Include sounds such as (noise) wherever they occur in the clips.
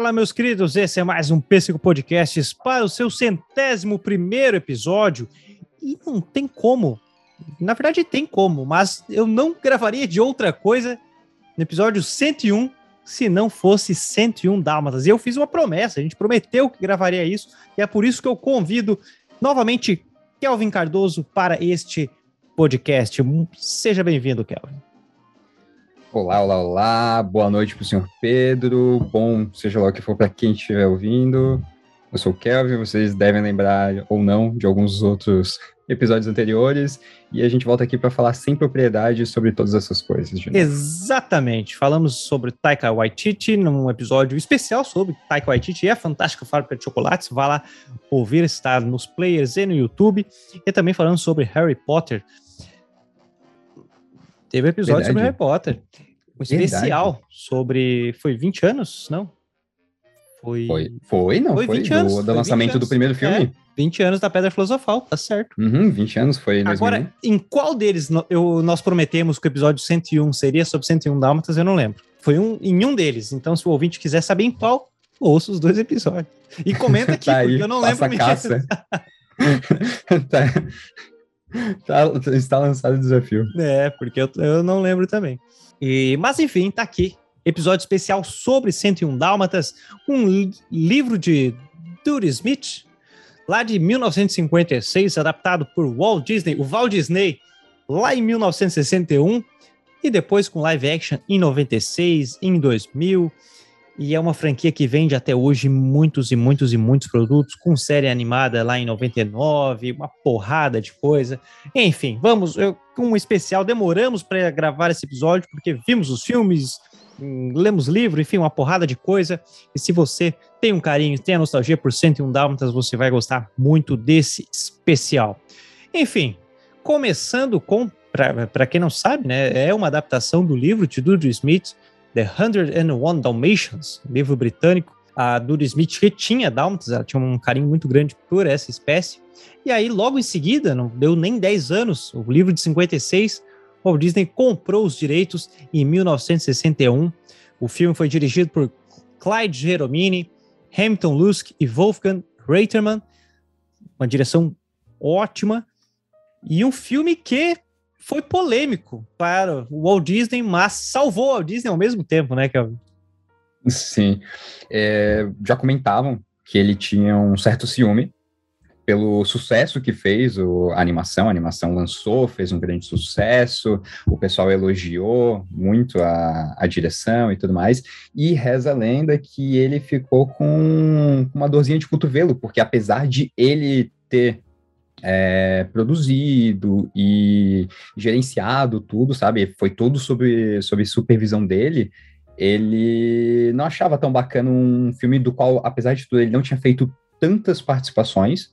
Fala, meus queridos, esse é mais um Pêssego Podcasts para o seu centésimo primeiro episódio. E não tem como, na verdade tem como, mas eu não gravaria de outra coisa no episódio 101 se não fosse 101 Dálmatas. E eu fiz uma promessa, a gente prometeu que gravaria isso, e é por isso que eu convido novamente Kelvin Cardoso para este podcast. Seja bem-vindo, Kelvin. Olá, olá, olá. Boa noite para o senhor Pedro. Bom, seja lá o que for para quem estiver ouvindo. Eu sou o Kelvin, vocês devem lembrar ou não de alguns outros episódios anteriores. E a gente volta aqui para falar sem propriedade sobre todas essas coisas. Exatamente. Falamos sobre Taika Waititi num episódio especial sobre Taika Waititi e a fantástica fábrica de chocolates. Vá lá ouvir, está nos players e no YouTube. E também falamos sobre Harry Potter Teve episódio Verdade. sobre Harry Potter. Um especial Verdade. sobre. Foi 20 anos? Não? Foi. Foi, foi não? Foi 20 foi anos. Do, do lançamento do primeiro filme? É, 20 anos da Pedra Filosofal, tá certo. Uhum, 20 anos foi. Agora, em qual deles eu, nós prometemos que o episódio 101 seria sobre 101 Dálmatas? Eu não lembro. Foi um, em um deles. Então, se o ouvinte quiser saber em qual, ouça os dois episódios. E comenta aqui, (laughs) tá porque eu não lembro. Caça. (laughs) tá. tá, está lançado o desafio. É, porque eu, eu não lembro também. E, mas enfim, tá aqui. Episódio especial sobre 101 Dálmatas, um li livro de Dury Smith, lá de 1956, adaptado por Walt Disney, o Walt Disney, lá em 1961, e depois com live action em 96, em 2000, e é uma franquia que vende até hoje muitos e muitos e muitos produtos, com série animada lá em 99, uma porrada de coisa. Enfim, vamos, eu, um especial, demoramos para gravar esse episódio, porque vimos os filmes, hum, lemos livro, enfim, uma porrada de coisa. E se você tem um carinho, tem a nostalgia por 101 Dálmatas, você vai gostar muito desse especial. Enfim, começando com, para quem não sabe, né, é uma adaptação do livro de Dudley Smith, The 101 Dalmatians, livro britânico. A Dudley Smith retinha Dálmatas, ela tinha um carinho muito grande por essa espécie. E aí, logo em seguida, não deu nem 10 anos, o livro de 56, Walt Disney comprou os direitos em 1961. O filme foi dirigido por Clyde Jeromini, Hamilton Lusk e Wolfgang Reiterman. Uma direção ótima. E um filme que foi polêmico para o Walt Disney, mas salvou o Walt Disney ao mesmo tempo, né, Kelvin? Sim. É, já comentavam que ele tinha um certo ciúme pelo sucesso que fez o, a animação. A animação lançou, fez um grande sucesso, o pessoal elogiou muito a, a direção e tudo mais. E reza a lenda que ele ficou com uma dorzinha de cotovelo, porque apesar de ele ter é, produzido e gerenciado tudo, sabe? Foi tudo sob, sob supervisão dele. Ele não achava tão bacana um filme do qual, apesar de tudo, ele não tinha feito tantas participações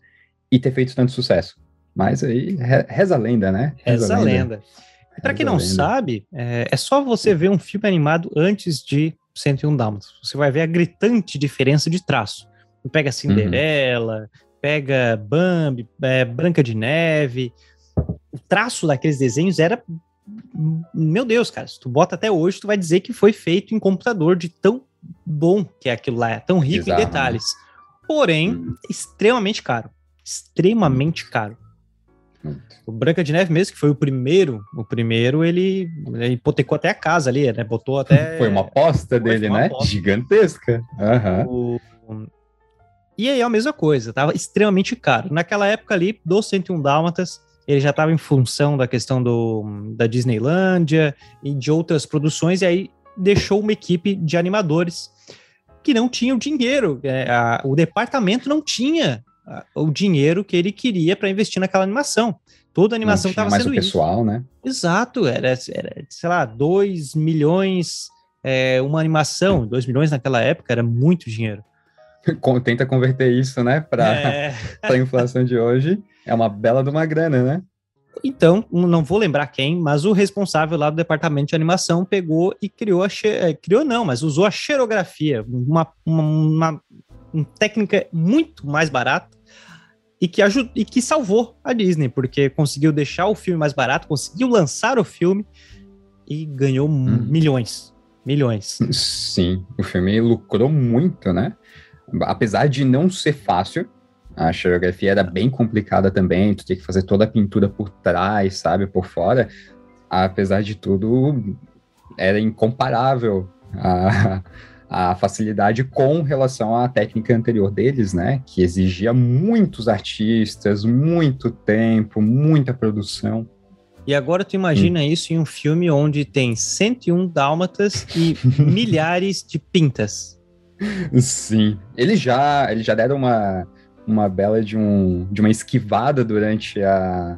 e ter feito tanto sucesso. Mas aí, reza a lenda, né? Reza, a lenda. lenda. Para quem não lenda. sabe, é, é, só você ver um filme animado antes de 101 Dálmatas. Você vai ver a gritante diferença de traço. Pega Cinderela, uhum pega Bambi, é, Branca de Neve, o traço daqueles desenhos era meu Deus, cara, se tu bota até hoje, tu vai dizer que foi feito em computador de tão bom que é aquilo lá, é tão rico Exato. em detalhes. Porém, hum. extremamente caro. Extremamente caro. O Branca de Neve mesmo, que foi o primeiro, o primeiro ele, ele hipotecou até a casa ali, né? Botou até. Foi uma aposta dele, uma né? Aposta. Gigantesca. Uhum. O, e aí é a mesma coisa, estava extremamente caro. Naquela época ali, do 101 Dálmatas, ele já estava em função da questão do, da Disneylândia e de outras produções, e aí deixou uma equipe de animadores que não tinham dinheiro. É, a, o departamento não tinha a, o dinheiro que ele queria para investir naquela animação. Toda a animação estava sendo mais o pessoal, isso. né? Exato, era, era, sei lá, 2 milhões é, uma animação. 2 milhões naquela época era muito dinheiro. (laughs) tenta converter isso, né, para é. (laughs) a inflação de hoje. É uma bela de uma grana, né? Então, não vou lembrar quem, mas o responsável lá do departamento de animação pegou e criou a é, criou não, mas usou a xerografia, uma, uma, uma, uma técnica muito mais barata e que ajudou e que salvou a Disney, porque conseguiu deixar o filme mais barato, conseguiu lançar o filme e ganhou hum. milhões milhões. Sim, o filme lucrou muito, né? Apesar de não ser fácil, a xerografia era bem complicada também, tu tinha que fazer toda a pintura por trás, sabe, por fora. Apesar de tudo, era incomparável a, a facilidade com relação à técnica anterior deles, né? Que exigia muitos artistas, muito tempo, muita produção. E agora tu imagina hum. isso em um filme onde tem 101 dálmatas e (laughs) milhares de pintas. Sim. Eles já, eles já deram uma, uma bela de, um, de uma esquivada durante a,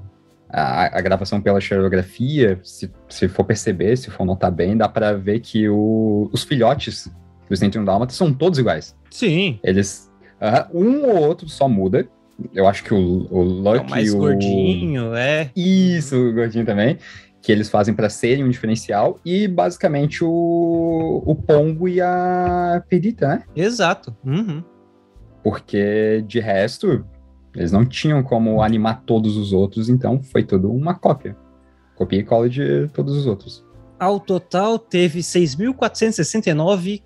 a, a, gravação pela xerografia, se, se for perceber, se for notar bem, dá para ver que o, os filhotes dos 101 Dálmatas são todos iguais. Sim. Eles. Uh, um ou outro só muda. Eu acho que o, o Lucky. É o mais o... gordinho, é. Isso, o gordinho também. Que eles fazem para serem um diferencial. E basicamente o, o Pongo e a Pedita, né? Exato. Uhum. Porque de resto, eles não tinham como animar todos os outros, então foi tudo uma cópia. Copia e cola de todos os outros. Ao total, teve 6.469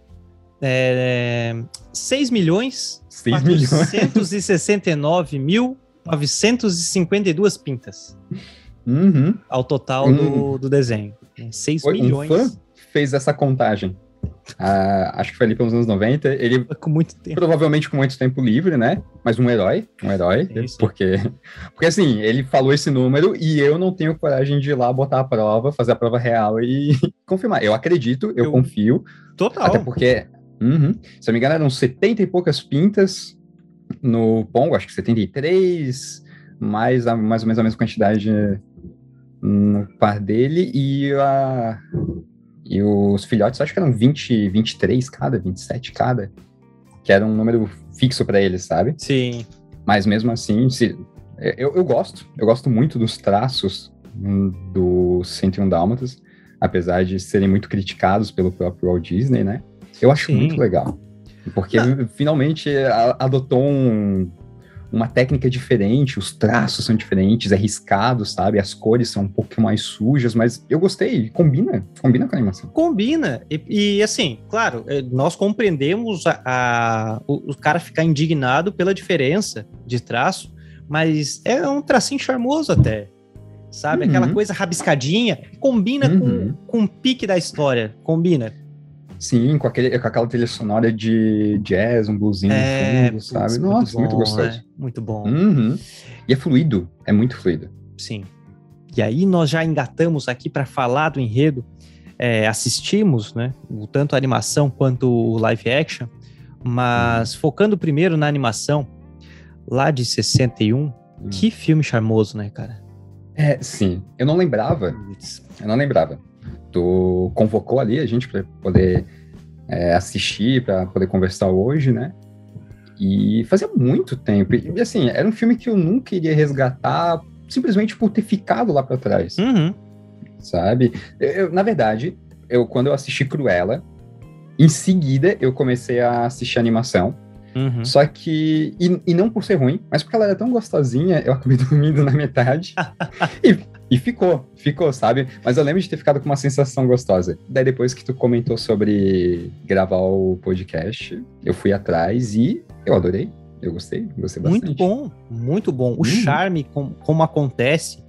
é, 6 milhões 6 469.952 pintas. (laughs) Uhum. Ao total uhum. do, do desenho. 6 milhões. Um fã fez essa contagem. Ah, acho que foi ali pelos anos 90. Ele com muito tempo. provavelmente com muito tempo livre, né? Mas um herói, um herói, sim. porque porque assim, ele falou esse número e eu não tenho coragem de ir lá botar a prova, fazer a prova real e (laughs) confirmar. Eu acredito, eu, eu confio. Total. Até porque Uhum. Se eu me engano, eram 70 e poucas pintas no Pongo, acho que 73, mais, mais ou menos a mesma quantidade no par dele, e, a, e os filhotes, acho que eram 20, 23 cada, 27 cada, que era um número fixo para eles, sabe? Sim. Mas mesmo assim, se, eu, eu gosto, eu gosto muito dos traços do 101 Dálmatas, apesar de serem muito criticados pelo próprio Walt Disney, né? Eu acho Sim. muito legal. Porque Não. finalmente adotou um, uma técnica diferente, os traços são diferentes, é riscado, sabe? As cores são um pouco mais sujas, mas eu gostei, combina, combina com a animação. Combina, e, e assim, claro, é, nós compreendemos a, a, o, o, cara ficar indignado pela diferença de traço, mas é um tracinho charmoso até, sabe? Uhum. Aquela coisa rabiscadinha, combina uhum. com, com o pique da história, combina. Sim, com, aquele, com aquela trilha sonora de jazz, um bluesinho é, fundo, sabe? Nossa, muito, bom, muito gostoso. Né? Muito bom. Uhum. E é fluido, é muito fluido. Sim. E aí nós já engatamos aqui para falar do enredo. É, assistimos, né? Tanto a animação quanto o live action, mas uhum. focando primeiro na animação, lá de 61, uhum. que filme charmoso, né, cara? É, sim. Eu não lembrava. Eu não lembrava tu convocou ali a gente para poder é, assistir, para poder conversar hoje, né? E fazia muito tempo. E assim, era um filme que eu nunca iria resgatar simplesmente por ter ficado lá para trás. Uhum. Sabe? Eu, na verdade, eu quando eu assisti Cruella, em seguida eu comecei a assistir animação. Uhum. Só que. E, e, não por ser ruim, mas porque ela era tão gostosinha, eu acabei (laughs) dormindo na metade. (laughs) e e ficou, ficou, sabe? Mas eu lembro de ter ficado com uma sensação gostosa. Daí depois que tu comentou sobre gravar o podcast, eu fui atrás e eu adorei. Eu gostei, gostei bastante. Muito bom, muito bom. O uhum. charme, com, como acontece.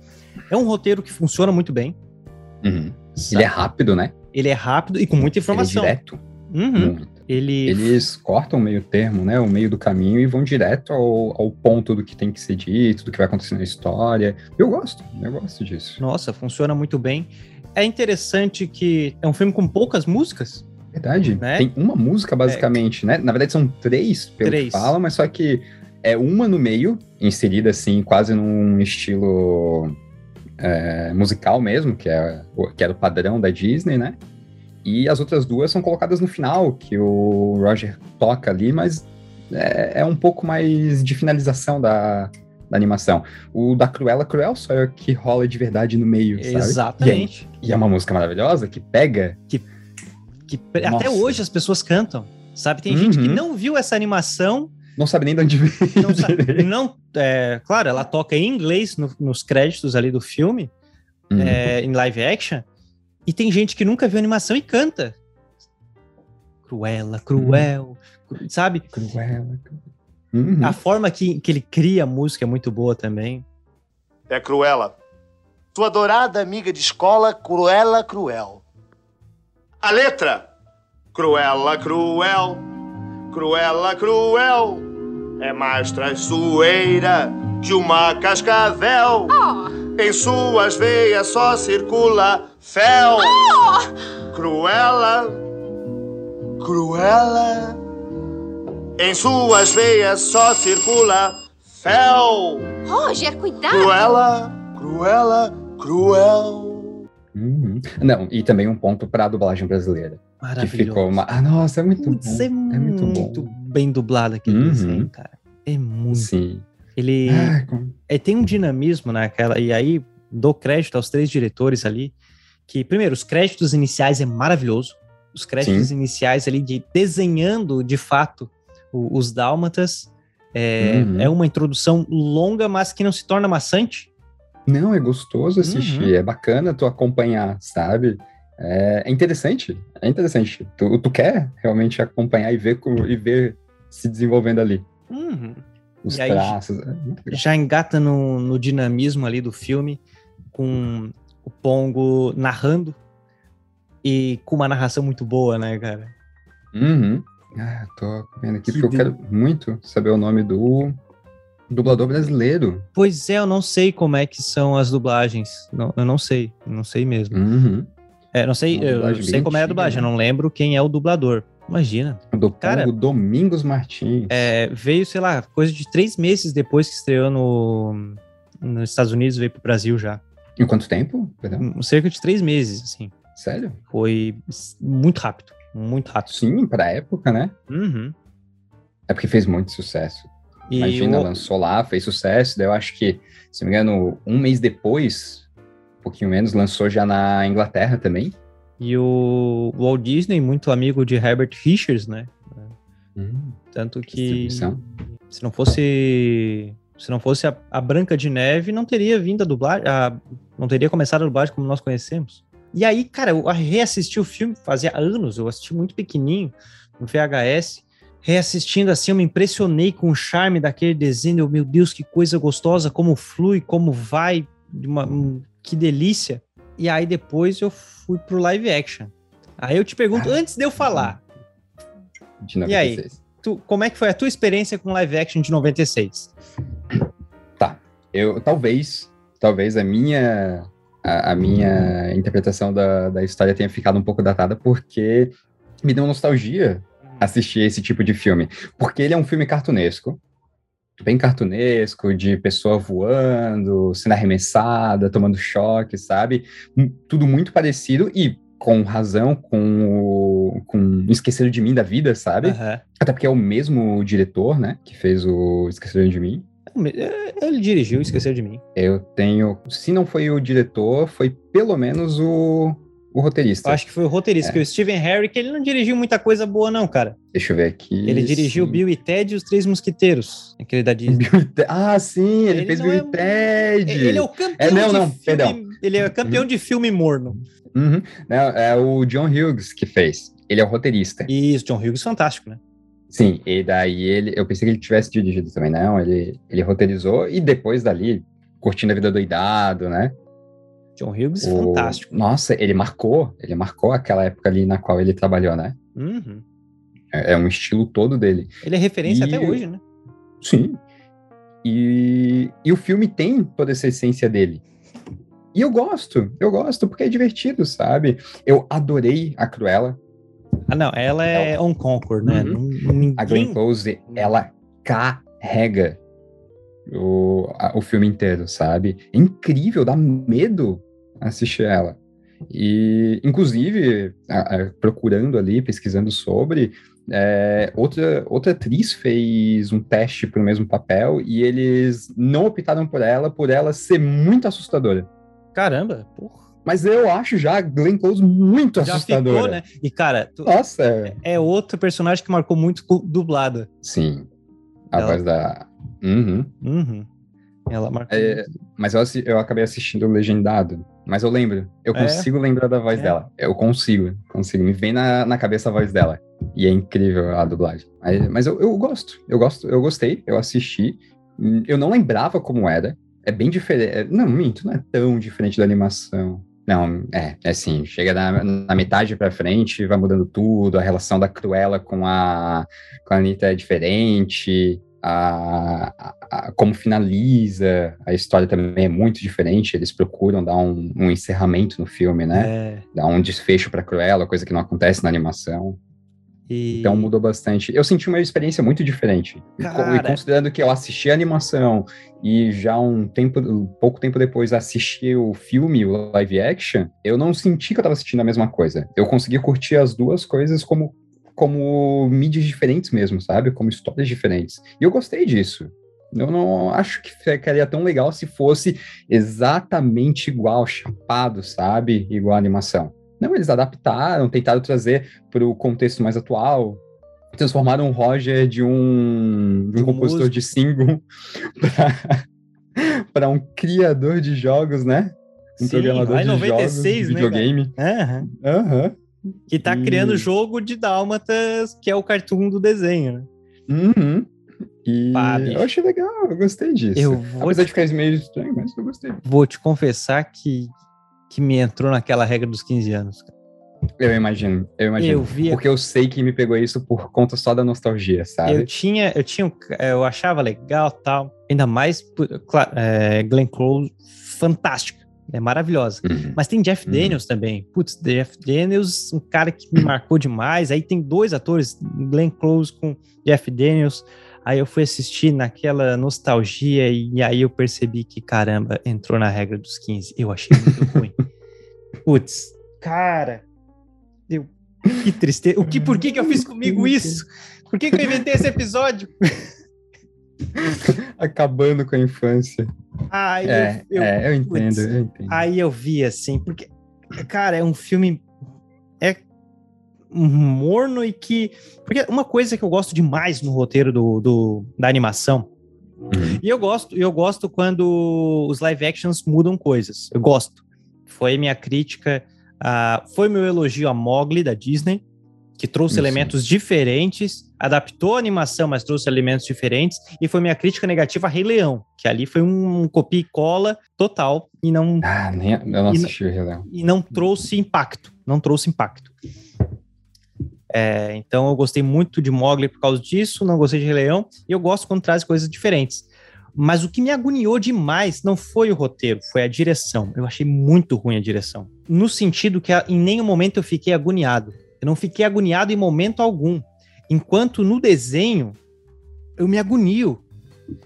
É um roteiro que funciona muito bem. Uhum. Ele é rápido, né? Ele é rápido e com muita informação. Ele é direto. Uhum. Ele... Eles cortam o meio termo, né? O meio do caminho e vão direto ao, ao ponto do que tem que ser dito, do que vai acontecer na história. Eu gosto, eu gosto disso. Nossa, funciona muito bem. É interessante que é um filme com poucas músicas. Verdade. Né? Tem uma música, basicamente, é... né? Na verdade, são três, pelo três. que falam, mas só que é uma no meio, inserida assim, quase num estilo é, musical mesmo, que, é, que era o padrão da Disney, né? E as outras duas são colocadas no final, que o Roger toca ali, mas é, é um pouco mais de finalização da, da animação. O da Cruella, Cruel só é que rola de verdade no meio, sabe? Exatamente. E, e é uma música maravilhosa que pega. Que, que até hoje as pessoas cantam, sabe? Tem uhum. gente que uhum. não viu essa animação. Não sabe nem de onde vem. Não sabe, (laughs) não, é, claro, ela toca em inglês no, nos créditos ali do filme, uhum. é, em live action, e tem gente que nunca viu animação e canta. Cruella, cruel, sabe? Cruella. Uhum. A forma que, que ele cria a música é muito boa também. É Cruella. Tua adorada amiga de escola, Cruella Cruel. A letra. Cruella Cruel. Cruella Cruel. É mais traiçoeira que uma cascavel. Em suas veias só circula fel. Cruella. Cruella. Em suas veias só circula fel. Roger, cuidado! Cruella, Cruella, Cruel. Uhum. Não, e também um ponto para a dublagem brasileira. Que ficou uma... Ah, nossa, é muito Putz, bom. é, muito, bem dublado aquele Uhum. desenho, cara. É muito. Sim. Ele Ah, é, tem um dinamismo naquela. E aí dou crédito aos três diretores ali. Que, primeiro, os créditos iniciais é maravilhoso. Os créditos iniciais ali de desenhando de fato o- os dálmatas. É, Uhum. é uma introdução longa, mas que não se torna maçante. Não, é gostoso assistir, Uhum. é bacana tu acompanhar, sabe? É, é interessante, é interessante. Tu, tu quer realmente acompanhar e ver, e ver se desenvolvendo ali. Uhum. Os E aí, traços. é legal. já engata no, no dinamismo ali do filme, com o Pongo narrando e com uma narração muito boa, né, cara? Uhum. Ah, tô vendo aqui Que porque eu quero muito saber o nome do dublador brasileiro. Pois é, eu não sei como é que são as dublagens. Não, eu não sei, não sei mesmo. Uhum. É, não sei, eu sei como é a dublagem, né? eu não lembro quem é o dublador. Imagina. Do Cara- Domingos Martins. É, veio, sei lá, coisa de três meses depois que estreou no, nos Estados Unidos, veio pro Brasil já. Em quanto tempo? Perdão. Cerca de três meses, assim. Sério? Foi muito rápido, muito rápido. Sim, pra época, né? Uhum. É porque fez muito sucesso. E Imagina, o- lançou lá, fez sucesso, daí eu acho que, se não me engano, um mês depois, um pouquinho menos, lançou já na Inglaterra também. E o Walt Disney, muito amigo de Herbert Richards, né? Tanto que se não fosse se não fosse a, a Branca de Neve, não teria vindo a dublagem, a- não teria começado a dublagem como nós conhecemos. E aí, cara, eu reassisti o filme fazia anos, eu assisti muito pequenininho no VHS, reassistindo assim, eu me impressionei com o charme daquele desenho, eu, meu Deus, que coisa gostosa, como flui, como vai, uma- um- que delícia. E aí depois eu fui pro live action. Aí eu te pergunto, Ah, antes de eu falar, De E aí? 96. tu- como é que foi a tua experiência com live action de 96? Eu, talvez, talvez a minha, a, a minha interpretação da, da história tenha ficado um pouco datada, porque me deu nostalgia assistir esse tipo de filme. Porque ele é um filme cartunesco, bem cartunesco, de pessoa voando, sendo arremessada, tomando choque, sabe? Hum, Tudo muito parecido e com razão com o com Esqueceram de Mim da vida, sabe? Aham. Até porque é o mesmo diretor, né, que fez o Esqueceram de Mim. É, Ele dirigiu, esqueceu de mim. Eu tenho. Se não foi o diretor, foi pelo menos o, o roteirista. Eu acho que foi o roteirista, É. que o Steven Herrick, ele não dirigiu muita coisa boa, não, cara. Deixa eu ver aqui. Ele dirigiu sim. Bill e Ted e os Três Mosquiteiros, aquele da Disney. Bill e Ted- Ah, sim, ele, Ele fez Bill é e Ted. Ele é o campeão É, não, não, filme. perdão. Ele é campeão de filme morno. Uhum. Não, é o John Hughes que fez. Ele é o roteirista. Isso, John Hughes, fantástico, né? Sim, e daí ele. Eu pensei que ele tivesse dirigido também, não. Ele, ele roteirizou e depois dali, curtindo a vida doidado, né? John Hughes, O- fantástico. Nossa, ele marcou. Ele marcou aquela época ali na qual ele trabalhou, né? Uhum. É, é um estilo todo dele. Ele é referência E- até hoje, né? Sim. E, e o filme tem toda essa essência dele. E eu gosto, eu gosto, porque é divertido, sabe? Eu adorei a Cruella. Ah, não, ela é On Concord, né? Uhum. Ninguém... A Glenn Close, ela carrega o, a- o filme inteiro, sabe? É incrível, dá medo assistir ela. E, inclusive, a- a- procurando ali, pesquisando sobre, é, outra, outra atriz fez um teste para o mesmo papel e eles não optaram por ela, por ela ser muito assustadora. Caramba, porra. Mas eu acho já a Glenn Close muito Já assustadora. ficou, né? E, cara, tu- Nossa, é- é outro personagem que marcou muito dublada. sim. A Ela- voz da. Uhum. Uhum. Ela marcou. É. Mas eu, eu acabei assistindo legendado. Mas eu lembro. Eu É? consigo lembrar da voz É. dela. Eu consigo, consigo. Me vem na, na cabeça a voz dela. E é incrível a dublagem. Mas, mas eu, eu gosto, eu gosto, eu gostei, eu assisti. Eu não lembrava como era. É bem diferente. Não, minto, não é tão diferente da animação. Não, é, é assim, chega na, na metade pra frente, vai mudando tudo, a relação da Cruella com a, com a Anitta é diferente, a, a, como finaliza a história também é muito diferente, eles procuram dar um, um encerramento no filme, né? É. Dar um desfecho pra Cruella, coisa que não acontece na animação. E... Então mudou bastante. Eu senti uma experiência muito diferente. Cara... E considerando que eu assisti a animação e já um tempo, um pouco tempo depois assisti o filme, o live action, eu não senti que eu estava assistindo a mesma coisa. Eu consegui curtir as duas coisas como como mídias diferentes mesmo, sabe? Como histórias diferentes. E eu gostei disso. Eu não acho que ficaria tão legal se fosse exatamente igual, chapado, sabe? Igual a animação. Não, eles adaptaram, tentaram trazer para o contexto mais atual, transformaram o Roger de um, de um compositor músico. de single (laughs) para um criador de jogos, né? Um Sim, programador de 96, jogos, de né, videogame. Né, uhum. Que tá e... criando jogo de Dálmatas, que é o cartoon do desenho, né? Uhum. E Pá, eu achei legal, eu gostei disso. Eu vou Apesar te... de ficar meio estranho, mas eu gostei. Vou te confessar que que me entrou naquela regra dos 15 anos. Eu imagino, eu imagino. Eu via... Porque eu sei que me pegou isso por conta só da nostalgia, sabe? Eu tinha, eu tinha, eu achava legal tal, ainda mais, claro, é, Glenn Close, fantástica, é maravilhosa. Uhum. Mas tem Jeff uhum. Daniels também. Putz, Jeff Daniels, um cara que me marcou demais. Aí tem dois atores, Glenn Close com Jeff Daniels. Aí eu fui assistir naquela nostalgia e aí eu percebi que, caramba, entrou na regra dos 15. Eu achei muito (laughs) ruim. Putz, cara, eu, que tristeza. O que, por que, que eu fiz comigo isso? Por que, que eu inventei esse episódio? (laughs) Acabando com a infância. Aí é, eu, eu, é, eu entendo, putz, eu entendo. Aí eu vi assim, porque, cara, é um filme. É morno e que. Porque uma coisa que eu gosto demais no roteiro do, do da animação. Uhum. E eu gosto, eu gosto quando os live actions mudam coisas. Eu gosto. Foi minha crítica, uh, foi meu elogio a Mogli da Disney, que trouxe Isso. elementos diferentes, adaptou a animação, mas trouxe elementos diferentes, e foi minha crítica negativa a Rei Leão, que ali foi um copia e cola total e não. Ah, nem, eu não assisti o Rei Leão. E não trouxe impacto. Não trouxe impacto. É, então eu gostei muito de Mogli por causa disso, não gostei de Rei Leão, e eu gosto quando traz coisas diferentes. Mas o que me agoniou demais não foi o roteiro, foi a direção. Eu achei muito ruim a direção. No sentido que em nenhum momento eu fiquei agoniado. Eu não fiquei agoniado em momento algum. Enquanto no desenho, eu me agonio.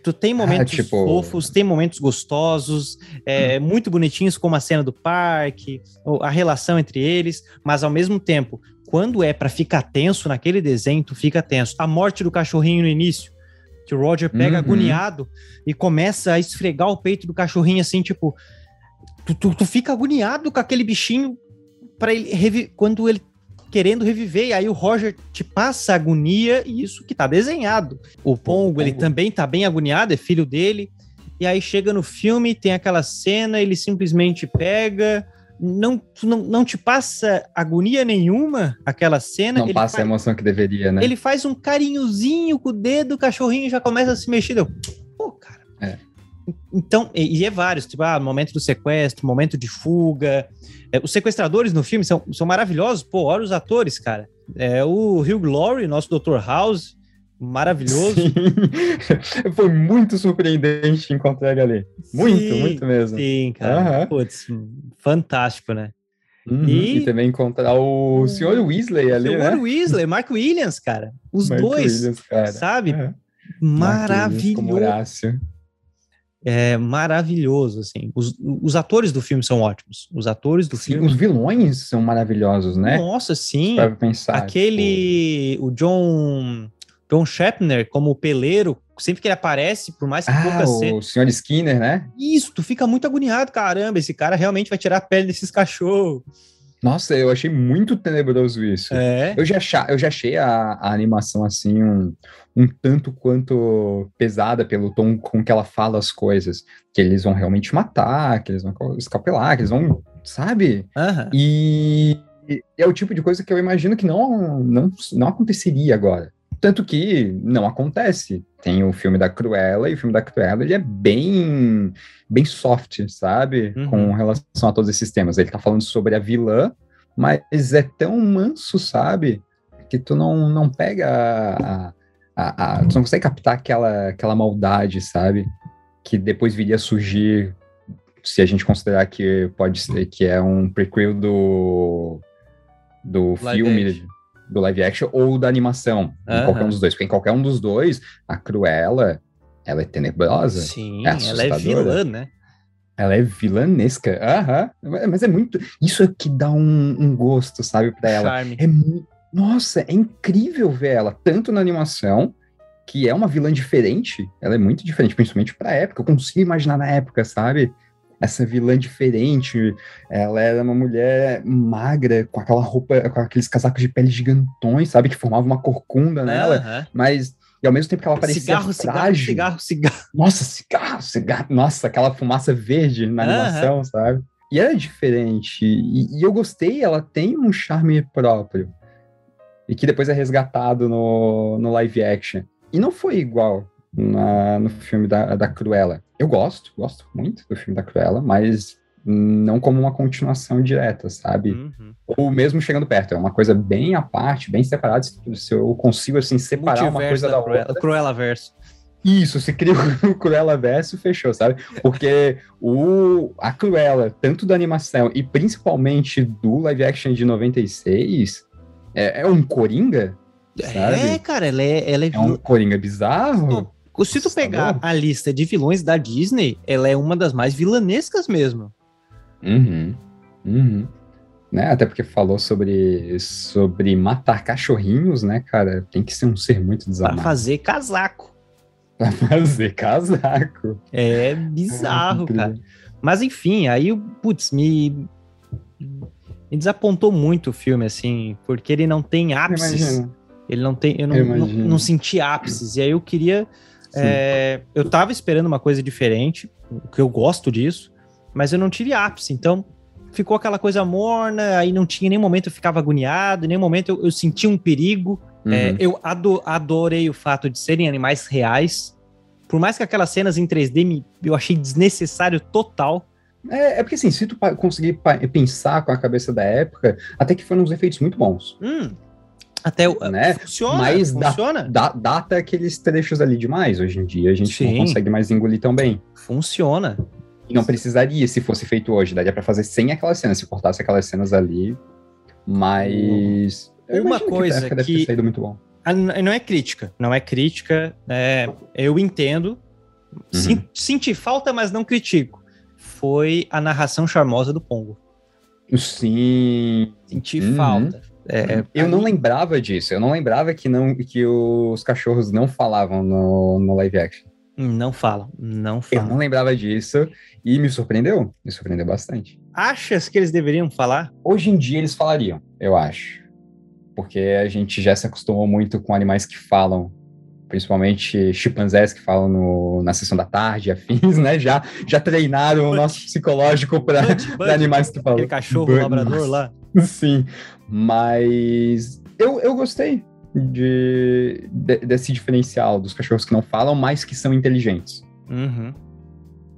Tu tem ah, momentos ah, tipo... fofos, tem momentos gostosos, é, hum. muito bonitinhos, como a cena do parque, a relação entre eles, mas ao mesmo tempo quando é para ficar tenso naquele desenho, tu fica tenso. A morte do cachorrinho no início, que o Roger pega uhum. agoniado e começa a esfregar o peito do cachorrinho assim, tipo, tu, tu, tu fica agoniado com aquele bichinho para ele quando ele querendo reviver, e aí o Roger te passa agonia, e isso que tá desenhado. O Pongo, ele também tá bem agoniado, é filho dele, e aí chega no filme, tem aquela cena, ele simplesmente pega, não, não, não te passa agonia nenhuma aquela cena. Não passa faz, a emoção que deveria, né? Ele faz um carinhozinho com o dedo, o cachorrinho já começa a se mexer. Deu, pô, cara. Então, e, e, é vários, tipo, ah, momento do sequestro, momento de fuga. É, os sequestradores no filme são, são maravilhosos, pô, olha os atores, cara. É o Hugh Laurie, nosso Dr. House, maravilhoso. Sim. (laughs) Foi muito surpreendente encontrar ele ali. Muito, sim, muito mesmo. Sim, cara. Uhum. Putz, fantástico, né? Uhum. E... e... também encontrar o Sr. Weasley ali, Sr. né? Weasley, Mark Williams, cara. Os Mark dois, Williams, sabe? Uhum. Maravilhoso. É maravilhoso, assim. Os, os atores do filme são ótimos. Os atores do sim, filme. Os vilões são maravilhosos, né? Nossa, sim. Para pensar. Aquele. Tipo... O John. John Shepner como peleiro, sempre que ele aparece, por mais que ah, pouca o o Sr. Skinner, né? Isso, tu fica muito agoniado, caramba, esse cara realmente vai tirar a pele desses cachorros. Nossa, eu achei muito tenebroso isso. É. Eu, já achei, eu já achei a, a animação assim um, um tanto quanto pesada pelo tom com que ela fala as coisas. Que eles vão realmente matar, que eles vão escapelar, que eles vão. Sabe? Uhum. E E é o tipo de coisa que eu imagino que não, não, não aconteceria agora. Tanto que não acontece. Tem o filme da Cruella, e o filme da Cruella ele é bem, bem soft, sabe? Uhum. Com relação a todos esses temas. Ele tá falando sobre a vilã, mas é tão manso, sabe? Que tu não, não pega a, a, a- Tu não consegue captar aquela, aquela maldade, sabe? Que depois viria a surgir, se a gente considerar que pode ser que é um prequel do, do Live filme, action. Do live action ou da animação. Em Aham. qualquer um dos dois. Porque em qualquer um dos dois, a Cruella, ela é tenebrosa. Sim, É ela é vilã, né? Ela é vilanesca. Aham. Mas é muito. Isso é que dá um, um gosto, sabe, pra ela. Charme. É mu- Nossa, é incrível ver ela, tanto na animação, que é uma vilã diferente. Ela é muito diferente, principalmente pra época. Eu consigo imaginar na época, sabe? Essa vilã diferente. Ela era uma mulher magra, com aquela roupa, com aqueles casacos de pele gigantões, sabe? Que formava uma corcunda nela. Mas. E ao mesmo tempo que ela parecia Cigarro, cigarro, frágil. cigarro, cigarro. Nossa, cigarro, cigarro. Nossa, aquela fumaça verde na animação, sabe? E era diferente. E, e eu gostei, ela tem um charme próprio. E que depois é resgatado no, no live action. E não foi igual na- no filme da, da Cruella. Eu gosto, gosto muito do filme da Cruella, mas não como uma continuação direta, sabe? Uhum. Ou mesmo chegando perto. É uma coisa bem à parte, bem separada. Se, eu consigo, assim, separar uma Multiverso coisa da Cruella, outra. Cruella verso. Isso, se cria o (laughs) Cruella verso, fechou, sabe? Porque o, a Cruella, tanto da animação e principalmente do live action de 96, é, é um Coringa, É, sabe? cara, ela é, ela é, É um Coringa bizarro. Se tu pegar assustador. a lista de vilões da Disney, ela é uma das mais vilanescas mesmo. Uhum, uhum. Né? Até porque falou sobre, sobre matar cachorrinhos, né, cara? Tem que ser um ser muito Pra desamado. fazer casaco. (laughs) Pra fazer casaco. É bizarro, Incrível. cara. Mas enfim, aí, putz, me. Me desapontou muito o filme, assim, porque ele não tem ápices. Imagina. Ele não tem. Eu não, Eu não, não senti ápices. E aí eu queria. É, eu tava esperando uma coisa diferente, que eu gosto disso, mas eu não tive ápice. Então ficou aquela coisa morna, aí não tinha nenhum momento eu ficava agoniado, em nenhum momento eu, eu sentia um perigo. É, Uhum. eu ado- adorei o fato de serem animais reais. Por mais que aquelas cenas em 3D me, eu achei desnecessário total. É, é porque assim, se tu conseguir pensar com a cabeça da época, até que foram uns efeitos muito bons, Hum, até o- né? funciona, Mas dá- funciona, Dá, dá até aqueles trechos ali demais. Hoje em dia a gente Sim. não consegue mais engolir tão bem. funciona. E não precisaria se fosse feito hoje. Daria pra fazer sem aquelas cenas, se cortasse aquelas cenas ali. Mas. eu Uma coisa pra época deve que- ter saído muito bom. Ah, Não é crítica, não é crítica. é, eu entendo. Uhum. Senti falta, mas não critico. Foi a narração charmosa do Pongo. Sim. Senti Uhum. falta. É, Eu pra não lembrava disso. Eu não lembrava que, não, que os cachorros não falavam no, no live action. Não fala, não Eu fala. não lembrava disso e me surpreendeu. Me surpreendeu bastante. Achas que eles deveriam falar? Hoje em dia eles falariam, eu acho. Porque a gente já se acostumou muito com animais que falam, principalmente chimpanzés que falam no- na sessão da tarde, afins, né? Já, já treinaram o nosso psicológico para (laughs) animais que falam. Aquele cachorro labrador nossa. lá. (laughs) Sim, mas eu, eu gostei de, de- desse diferencial dos cachorros que não falam, mas que são inteligentes. Uhum.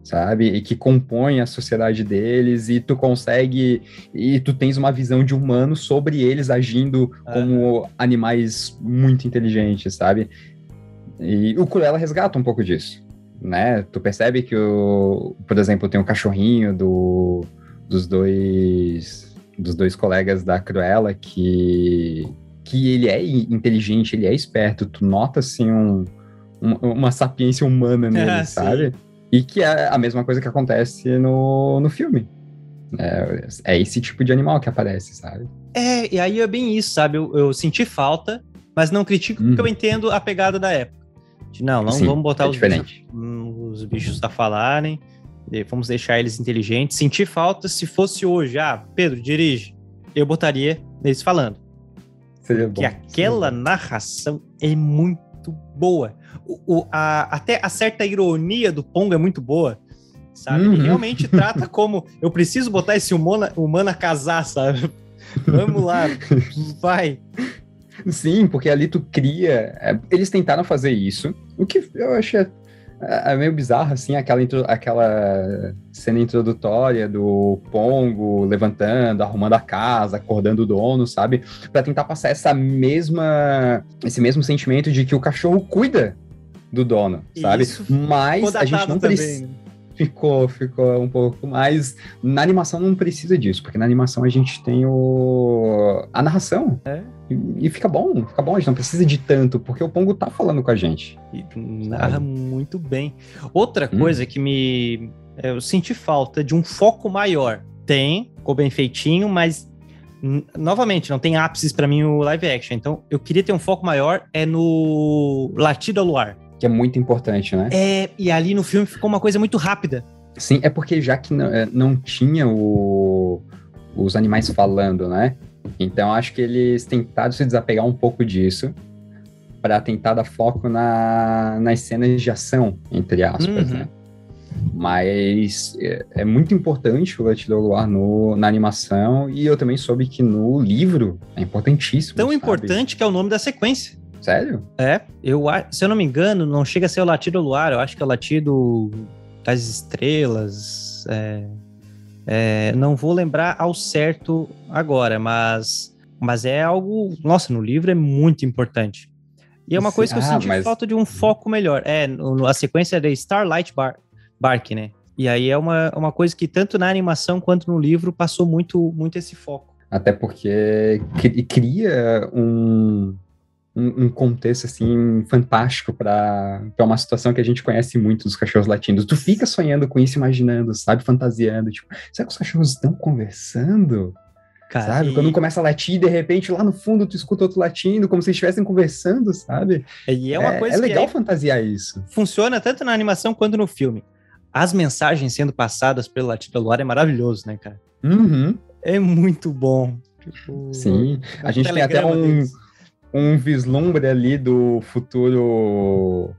sabe? E que compõem a sociedade deles, e tu consegue, e tu tens uma visão de humano sobre eles agindo como animais muito inteligentes, sabe? E o Cruella resgata um pouco disso, né? Tu percebe que, o, por exemplo, tem um cachorrinho do, dos dois dos dois colegas da Cruella que que ele é inteligente, ele é esperto, tu nota assim um, um- uma sapiência humana (laughs) nele, Ah, sim. sabe? E que é a mesma coisa que acontece no, no filme. É, é esse tipo de animal que aparece, sabe? É, e aí é bem isso, sabe? Eu, eu senti falta, mas não critico porque Uhum. eu entendo a pegada da época. De, não, não Sim, vamos botar é os, bichos, hum, os bichos a falarem, vamos deixar eles inteligentes. Senti falta se fosse hoje. Ah, Pedro, dirige. Eu botaria eles falando. Seria bom. que aquela narração é muito boa. O, o- a- até a certa ironia do Pongo é muito boa, sabe? Ele Uhum. realmente trata (laughs) como eu preciso botar esse humano, humano a casar, sabe? Vamos lá, vai. Sim, porque ali tu cria. é, Eles tentaram fazer isso, o que eu achei é, é meio bizarro, assim, aquela, intro- aquela cena introdutória do Pongo levantando, arrumando a casa, acordando o dono, sabe? Pra tentar passar essa mesma. esse mesmo sentimento de que o cachorro cuida do dono, sabe? Isso Mas a gente não precisa. Ficou, ficou um pouco mais. Na animação não precisa disso, porque na animação a gente tem o. a narração. É. E, e fica bom, fica bom, a gente não precisa de tanto, porque o Pongo tá falando com a gente. E narra muito bem. Outra coisa que me. Eu senti falta de um foco maior. Tem, ficou bem feitinho, mas. Novamente, não tem ápices pra mim o live action. Então, eu queria ter um foco maior é no Latido ao Luar. Que é muito importante, né? É, e ali no filme ficou uma coisa muito rápida. Sim, é porque já que não, é, não tinha o- os animais falando, né? Então acho que eles tentaram se desapegar um pouco disso para tentar dar foco na, nas cenas de ação, entre aspas, Uhum. né? Mas é, é muito importante o Latido ao Luar no, na animação e eu também soube que no livro é importantíssimo. Tão sabe? importante que é o nome da sequência. Sério? É, eu se eu não me engano, não chega a ser o latido luar, eu acho que é o latido das estrelas. é, é, não vou lembrar ao certo agora, mas, mas é algo. Nossa, no livro é muito importante. E é uma coisa que eu ah, senti mas- falta de um foco melhor. É, a sequência é da Starlight Bar, Bark, né? E aí é uma, uma coisa que tanto na animação quanto no livro passou muito, muito esse foco. Até porque cri- cria um, um, um contexto assim fantástico para uma situação que a gente conhece muito dos cachorros latinos. Tu fica sonhando com isso, imaginando, sabe, fantasiando, tipo, será que os cachorros estão conversando? Cara, sabe? e- Quando começa a latir, de repente lá no fundo tu escuta outro latindo, como se estivessem conversando, sabe? e é uma coisa é legal aí fantasiar isso. funciona tanto na animação quanto no filme. As mensagens sendo passadas pelo Latido ao Luar é maravilhoso, né, cara? Uhum, É muito bom. Tipo, sim. A gente tem até um, deles. Um vislumbre ali do futuro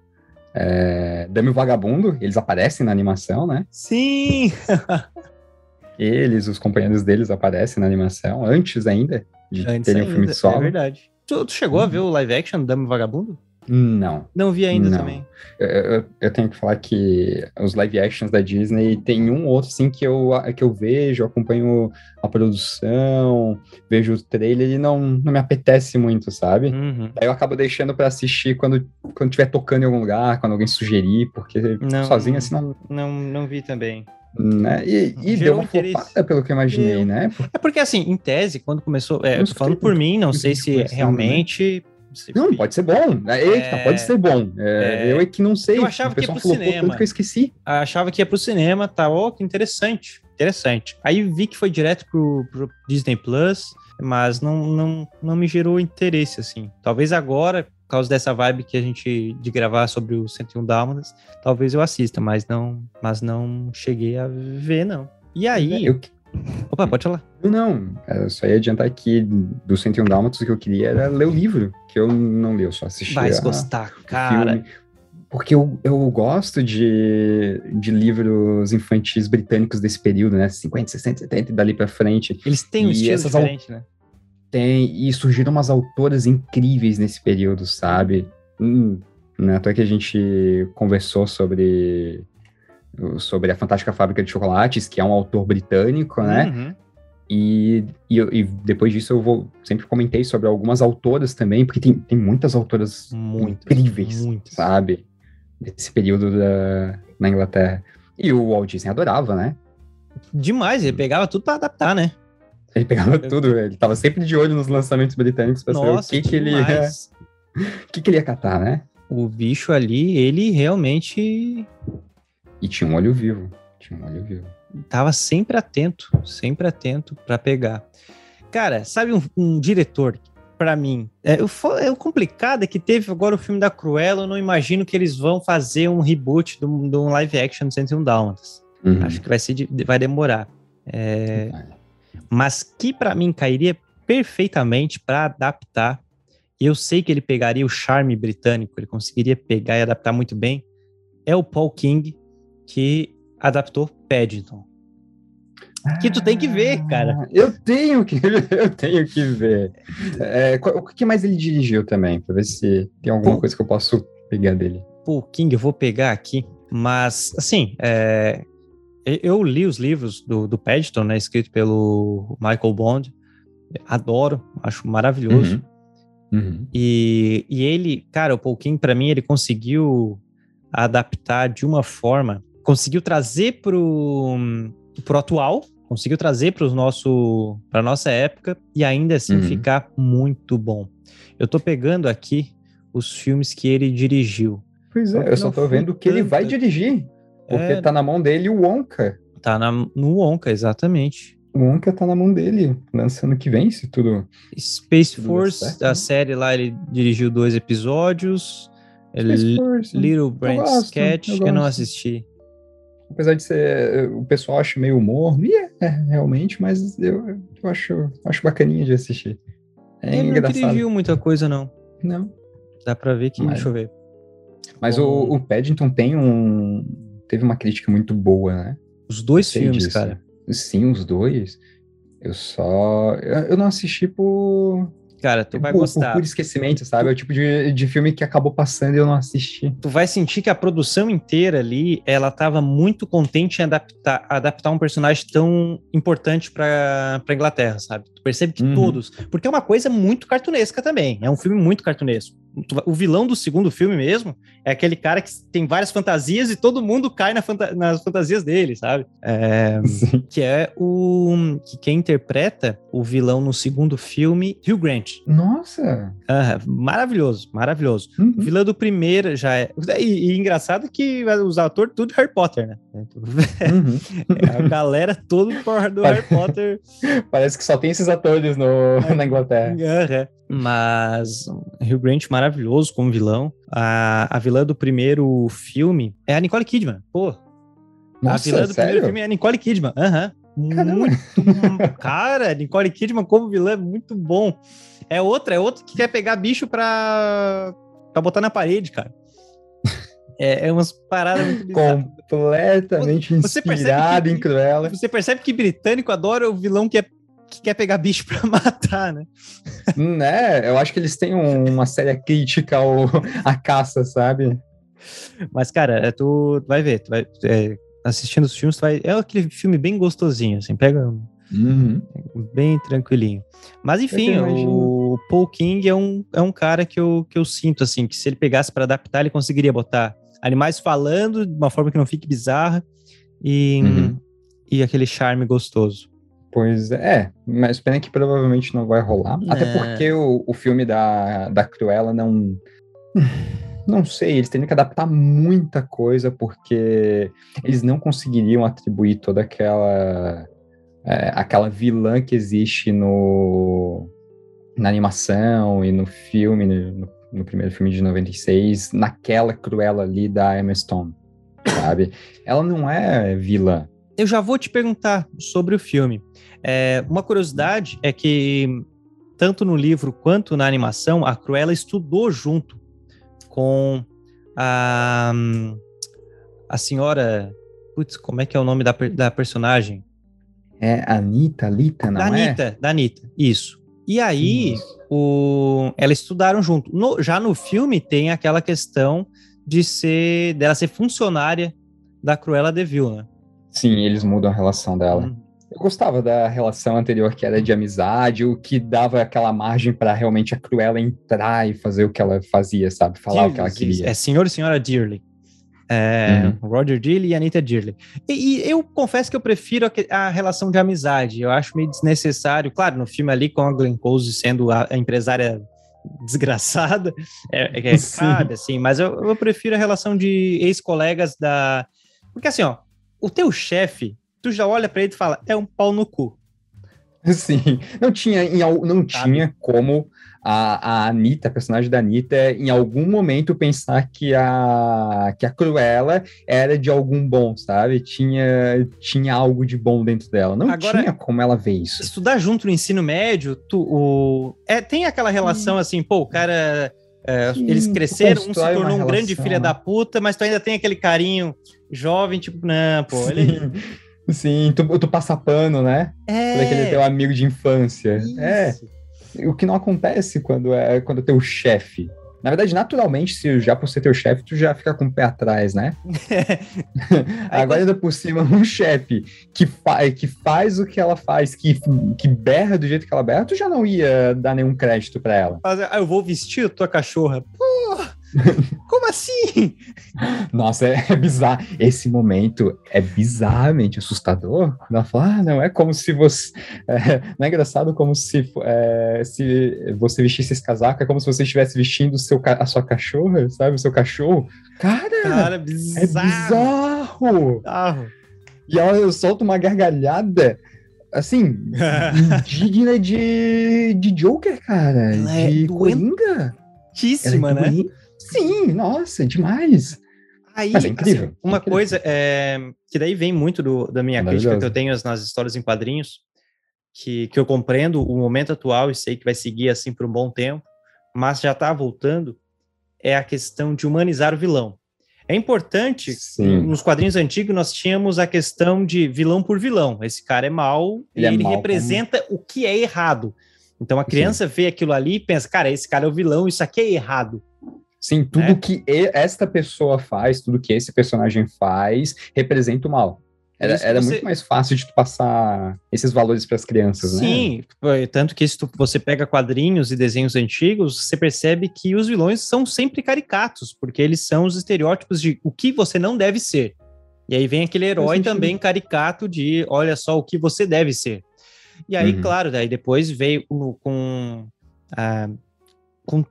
é, Dame Vagabundo. Eles aparecem na animação, né? Sim! (laughs) Eles, os companheiros deles aparecem na animação, antes ainda de Antes terem o filme ainda, de solo. É verdade. Tu, tu chegou a Uhum. ver o live action do Dame Vagabundo? Não. Não vi ainda Não. também. Eu, eu- eu tenho que falar que os live actions da Disney tem um ou outro assim que eu, que eu vejo, acompanho a produção, vejo o trailer e não, não me apetece muito, sabe? Uhum. Aí eu acabo deixando pra assistir quando quando estiver tocando em algum lugar, quando alguém sugerir, porque Não, sozinho assim não. Não, não vi também. Né? E, e Gerou deu uma interesse. flopada, pelo que eu imaginei, né? É porque, assim, em tese, quando começou. É, eu tô falando por mim, não sei se conversando, realmente. Se- Não, pode ser bom. É, eita, É. pode ser bom. É, É. Eu é que não sei. Eu achava que ia pro cinema. tanto que eu esqueci. achava que ia pro cinema, tá? Ó, que interessante, interessante. Aí vi que foi direto pro, pro Disney Plus, mas não, não, não me gerou interesse, assim. Talvez agora, por causa dessa vibe que a gente de gravar sobre o 101 Dálmatas, talvez eu assista, mas não, mas não cheguei a ver, não. E aí, Eu, opa, pode falar. não, eu só ia adiantar que do 101 Dálmatas o que eu queria era ler o livro, que eu não li, eu só assisti Vai gostar, cara. filme. Porque eu, eu gosto de, de livros infantis britânicos desse período, né? 50, 60, 70 e dali pra frente. Eles têm um E estilo diferente, né? Tem, e surgiram umas autoras incríveis nesse período, sabe? Hum, é à toa que a gente conversou sobre, sobre a Fantástica Fábrica de Chocolates, que é um autor britânico, né? Uhum. E, e, e depois disso eu vou sempre comentei sobre algumas autoras também, porque tem, tem muitas autoras Muitas, incríveis, muitas. sabe? Desse período da, na Inglaterra. E o Walt Disney adorava, né? Demais, ele pegava tudo pra adaptar, né? Ele pegava tudo, ele tava sempre de olho nos lançamentos britânicos pra saber o Nossa, que, que, ele ia, (laughs) o que, que ele ia catar, né? O bicho ali, ele realmente E tinha um olho vivo. Tinha um olho vivo. tava sempre atento, sempre atento pra pegar. Cara, sabe um, um diretor pra mim? É, o é, o complicado é que teve agora o filme da Cruella, eu não imagino que eles vão fazer um reboot de um, de um live action do 101 Dálmatas. Uhum. Acho que vai ser vai demorar. É, mas que pra mim cairia perfeitamente pra adaptar. Eu sei que ele pegaria o charme britânico, ele conseguiria pegar e adaptar muito bem. É o Paul King que adaptou Paddington. que tu tem que ver, cara. Ah, Eu tenho que, (laughs) eu tenho que ver. É, o que mais ele dirigiu também, pra ver se tem alguma Pô. coisa que eu posso pegar dele. Pô, King, eu vou pegar aqui. Mas, assim, é, eu- eu li os livros do, do Paddington, né? Escrito pelo Michael Bond. Adoro, acho maravilhoso. Uhum. Uhum. E, e ele, cara, o Paul King, pra mim, ele conseguiu adaptar de uma forma, conseguiu trazer pro, pro atual, conseguiu trazer para nosso para nossa época e ainda assim Uhum. ficar muito bom. Eu tô pegando aqui os filmes que ele dirigiu. Pois é, eu só foi vendo que ele vai dirigir. Porque É. tá na mão dele o Wonka. Tá na, no Wonka, exatamente. O Wonka tá na mão dele, lançando que vem, se tudo. Space Tudo Force, certo, a né? série lá, ele dirigiu dois episódios. Space Force? Little Brand gosto, Sketch, eu eu, não gosto. assisti. Apesar de ser. O pessoal acha meio morno, e é, é, realmente, mas eu, eu acho, acho bacaninha de assistir. É ele não engraçado. dirigiu muita coisa, não. Não. Dá pra ver que, Mas- deixa eu ver. Mas Bom. o, o Paddington tem um. Teve uma crítica muito boa, né? Os dois Sei filmes, disso. cara. Sim, os dois. Eu só. Eu, eu não assisti por. Cara, tu vai por, gostar. por puro esquecimento, sabe? É o tipo de, de filme que acabou passando e eu não assisti. Tu vai sentir que a produção inteira ali, ela tava muito contente em adaptar, adaptar um personagem tão importante pra, pra Inglaterra, sabe? Tu percebe que Uhum. todos. Porque é uma coisa muito cartunesca também. É um filme muito cartunesco. O vilão do segundo filme mesmo é aquele cara que tem várias fantasias e todo mundo cai na fanta- nas fantasias dele, sabe? É, que é o. que quem interpreta o vilão no segundo filme, Hugh Grant. Nossa! Maravilhoso, maravilhoso. Uhum. O vilão do primeiro já é. E, e engraçado que os atores tudo de Harry Potter, né? (laughs) Uhum. É a galera toda do Harry Potter. (laughs) Parece que só tem esses atores no, É. na Inglaterra. Aham. Mas Hugh Grant maravilhoso como vilão. A, a vilã do primeiro filme é a Nicole Kidman. Pô, a vilã Nossa, do primeiro sério? filme é a Nicole Kidman. Aham. Caramba. Muito. Cara, Nicole Kidman como vilã é muito bom. É outra, é outra que quer pegar bicho pra, pra botar na parede, cara. É, é umas paradas muito. Completamente Você inspirado que- em Cruella. Você percebe que britânico adora o vilão que, é, que quer pegar bicho pra (laughs) matar, né? né? Eu acho que eles têm um- uma séria crítica ao, à caça, sabe? Mas, cara, é, tu vai ver, tu vai, é, assistindo os filmes, tu vai, é aquele filme bem gostosinho, assim, pega um- Uhum. bem tranquilinho. Mas, enfim, imagino. o Paul King é um, é um cara que eu, que eu sinto, assim, que se ele pegasse pra adaptar, ele conseguiria botar animais falando de uma forma que não fique bizarra e, Uhum. e aquele charme gostoso. Pois é, mas pena que provavelmente não vai rolar. Até É. porque o, o filme da, da Cruella não. Não sei, eles teriam que adaptar muita coisa, porque eles não conseguiriam atribuir toda aquela. é, aquela vilã que existe no, na animação e no filme, no, no primeiro filme de 96, naquela Cruella ali da Emma Stone, sabe? Ela não é vilã. Eu já vou te perguntar sobre o filme. É, uma curiosidade é que, tanto no livro quanto na animação, a Cruella estudou junto com a, a senhora. Putz, como é que é o nome da, da personagem? É Anitta, Lita, não da é? Anitta, da Anitta, isso. E aí, Isso. o, elas estudaram junto. No- já no filme tem aquela questão de ser dela ser funcionária da Cruella de Vil, né? Sim, eles mudam a relação dela. Hum. Eu gostava da relação anterior, que era de amizade, o que dava aquela margem pra realmente a Cruella entrar e fazer o que ela fazia, sabe? Falar o que ela queria. É senhor e senhora Dearly. É, Uhum. Roger Dearly e Anita Dearly. E, e eu confesso que eu prefiro a, a relação de amizade. Eu acho meio desnecessário. Claro, no filme ali, com a Glenn Close sendo a, a empresária (laughs) desgraçada, é, é, (laughs) é assim. Mas eu, eu prefiro a relação de ex-colegas da... Porque assim, ó, o teu chefe, tu já olha pra ele e fala, é um pau no cu. (laughs) Sim, não tinha, em não Sabe? tinha como a, a Anitta, a personagem da Anitta, em algum momento pensar que a, que a Cruella era de algum bom, sabe? Tinha, tinha algo de bom dentro dela. Não Agora- tinha como ela ver isso. estudar junto no ensino médio, tu, o, é, tem aquela relação assim, pô, o cara. É, Sim, eles cresceram, um se tornou um grande relação, filho né? da puta, mas tu ainda tem aquele carinho jovem, tipo, não, pô, ele, (laughs) Sim, tu, tu passa pano, né? É. Por aquele teu amigo de infância. É. Isso. O que não acontece quando é quando é teu chefe. Na verdade, naturalmente, se já por ser teu chefe, tu já fica com o pé atrás, né? (laughs) Agora, ainda por cima, um chefe que, fa que faz o que ela faz, que, que berra do jeito que ela berra, tu já não ia dar nenhum crédito pra ela. Ah, eu vou vestir a tua cachorra. Pô, (laughs) (laughs) como assim? Nossa, é, é bizarro. Esse momento é bizarramente assustador. Ela fala, ah, não é como se você. é, não é engraçado como se, é, se você vestisse esse casaco, é como se você estivesse vestindo seu, a sua cachorra, sabe? O seu cachorro. Cara, Cara, é bizarro. bizarro! bizarro. E ela solta uma gargalhada, assim, (laughs) digna de, de Joker, cara. Ela é de Coringa. Ela é né? Sim, nossa, demais. Aí, Mas é incrível, assim, uma incrível. coisa é, que daí vem muito do- da minha crítica que eu tenho nas histórias em quadrinhos, que, que eu compreendo o momento atual e sei que vai seguir assim por um bom tempo, mas já tá voltando, é a questão de humanizar o vilão. É importante, Sim. nos quadrinhos antigos nós tínhamos a questão de vilão por vilão. Esse cara é mau Ele e é ele mau representa o que é errado. Então a criança vê aquilo ali e pensa, cara, esse cara é o vilão, isso aqui é errado. Sim, tudo né? que esta pessoa faz, tudo que esse personagem faz, representa o mal. Era, era você- muito mais fácil de tu passar esses valores para as crianças, né? Sim, tanto que se tu- você pega quadrinhos e desenhos antigos, você percebe que os vilões são sempre caricatos, porque eles são os estereótipos de o que você não deve ser. E aí vem aquele herói também caricato de olha só o que você deve ser. E aí, Uhum. claro, daí depois veio com, ah, com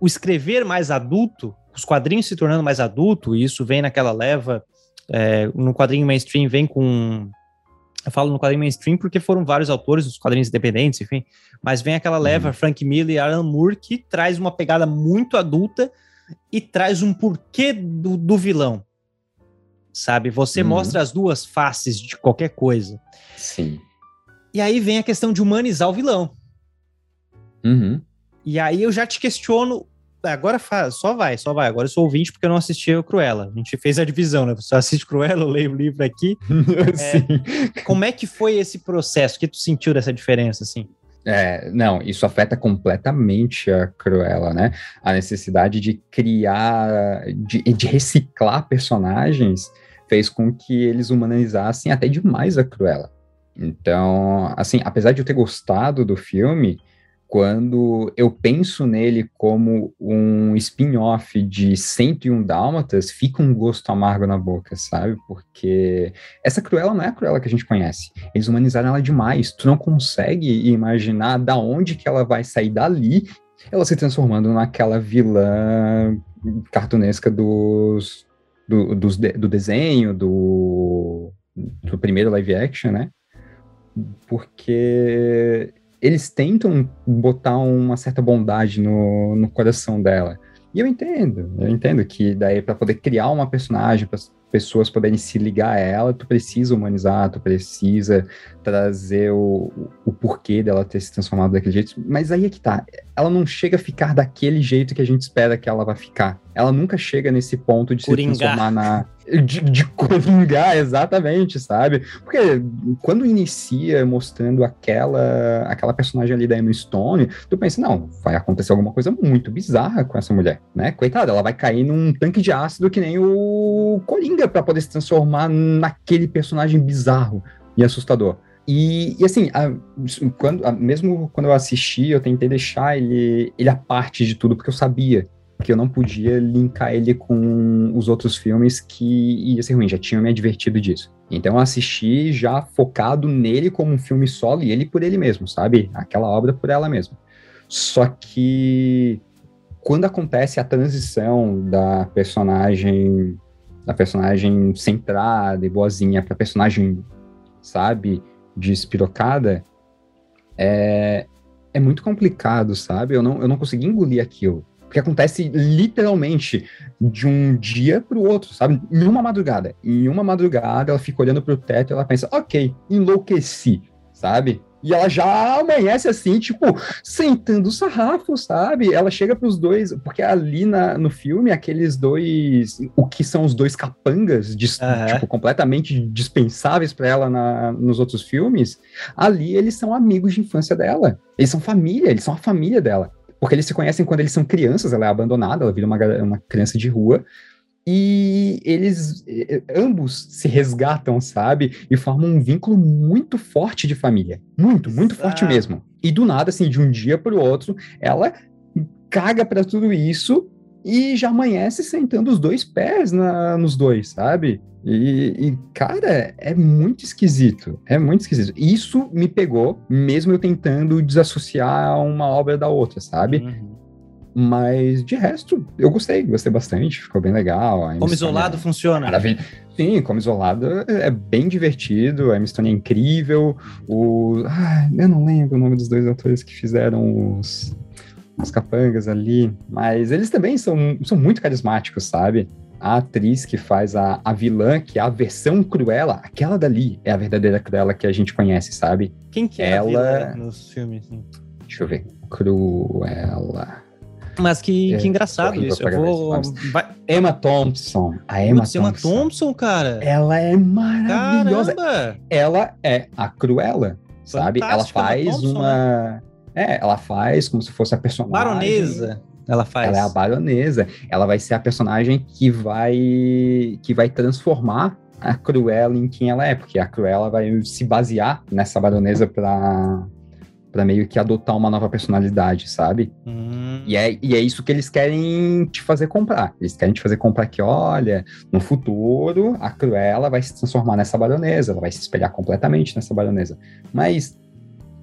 o escrever mais adulto, os quadrinhos se tornando mais adulto, e isso vem naquela leva, é, no quadrinho mainstream vem com eu falo no quadrinho mainstream porque foram vários autores dos quadrinhos independentes, enfim. Mas vem aquela leva, Frank Miller e Alan Moore, que traz uma pegada muito adulta e traz um porquê do, do vilão. Sabe? Você Uhum. mostra as duas faces de qualquer coisa. Sim. E aí vem a questão de humanizar o vilão. Uhum. E aí eu já te questiono. Agora faz, só vai, só vai. Agora eu sou ouvinte porque eu não assisti o Cruella. A gente fez a divisão, né? Você assiste Cruella, (laughs) eu leio o livro aqui. (laughs) Sim. Como é que foi esse processo? O que tu sentiu dessa diferença, assim? É, não, isso afeta completamente a Cruella, né? A necessidade de criar, de, de reciclar personagens fez com que eles humanizassem até demais a Cruella. Então, assim, apesar de eu ter gostado do filme, quando eu penso nele como um spin-off de 101 Dálmatas, fica um gosto amargo na boca, sabe? Porque essa Cruella não é a Cruella que a gente conhece. Eles humanizaram ela demais. Tu não consegue imaginar da onde que ela vai sair dali, ela se transformando naquela vilã cartunesca dos, do, dos de- do desenho, do, do primeiro live action, né? Porque eles tentam botar uma certa bondade no, no coração dela. E eu entendo, eu entendo que daí para poder criar uma personagem, para as pessoas poderem se ligar a ela, tu precisa humanizar, tu precisa trazer o, o porquê dela ter se transformado daquele jeito. Mas aí é que tá, ela não chega a ficar daquele jeito que a gente espera que ela vai ficar. Ela nunca chega nesse ponto de Coringar. se transformar na. De, de coringar, (laughs) exatamente, sabe? Porque quando inicia mostrando aquela, aquela personagem ali da Emma Stone, tu pensa, não, vai acontecer alguma coisa muito bizarra com essa mulher, né? Coitada, ela vai cair num tanque de ácido que nem o Coringa pra poder se transformar naquele personagem bizarro e assustador. E, e assim, a- quando, a- mesmo quando eu assisti, eu tentei deixar ele, ele à parte de tudo, porque eu sabia que eu não podia linkar ele com os outros filmes que ia ser ruim, já tinham me advertido disso. Então eu assisti já focado nele como um filme solo e ele por ele mesmo, sabe? Aquela obra por ela mesma. Só que quando acontece a transição da personagem da personagem centrada e boazinha para personagem, sabe, despirocada, é, é muito complicado, sabe? Eu não, eu não consegui engolir aquilo. Porque acontece literalmente de um dia para o outro, sabe? Em uma madrugada. Em uma madrugada, ela fica olhando para o teto e ela pensa, ok, enlouqueci, sabe? E ela já amanhece assim, tipo, sentando o sarrafo, sabe? Ela chega pros dois, porque ali na, no filme, aqueles dois, o que são os dois capangas, dis, Aham. tipo, completamente dispensáveis para ela na, nos outros filmes, ali eles são amigos de infância dela. Eles são família, eles são a família dela. Porque eles se conhecem quando eles são crianças, ela é abandonada, ela vira uma, uma criança de rua. E eles eh, ambos se resgatam, sabe? E formam um vínculo muito forte de família. Muito, muito forte Exato. mesmo. E do nada, assim, de um dia para o outro, ela caga para tudo isso e já amanhece sentando os dois pés na- nos dois, sabe? E, e, cara, é muito esquisito. É muito esquisito. Isso me pegou, mesmo eu tentando desassociar uma obra da outra, sabe? Uhum. Mas de resto, eu gostei, gostei bastante, ficou bem legal. Como Emma isolado Stone funciona. é maravilha. Sim, como isolado é bem divertido, a Emma Stone é incrível. O, ah, eu não lembro o nome dos dois atores que fizeram os, os capangas ali, mas eles também são, são muito carismáticos, sabe? A atriz que faz a, a vilã, que é a versão Cruella, aquela dali é a verdadeira Cruella que a gente conhece, sabe? Quem que é Ela- nos filmes? assim? Deixa eu ver. Cruella. Mas que, É, que engraçado isso. Eu vou. Vai... Emma Thompson. A Emma Putz, Emma Thompson. Thompson, cara. Ela é maravilhosa. Caramba! ela é a Cruella, sabe? Ela faz Thompson, uma. É, ela faz como se fosse a personagem. Baronesa. Ela faz. Ela é a baronesa. Ela vai ser a personagem que vai que vai transformar a Cruella em quem ela é, porque a Cruella vai se basear nessa baronesa para para meio que adotar uma nova personalidade, sabe? Hum, E é, e é isso que eles querem te fazer comprar. Eles querem te fazer comprar que, olha, no futuro, a Cruella vai se transformar nessa baronesa, ela vai se espelhar completamente nessa baronesa. Mas,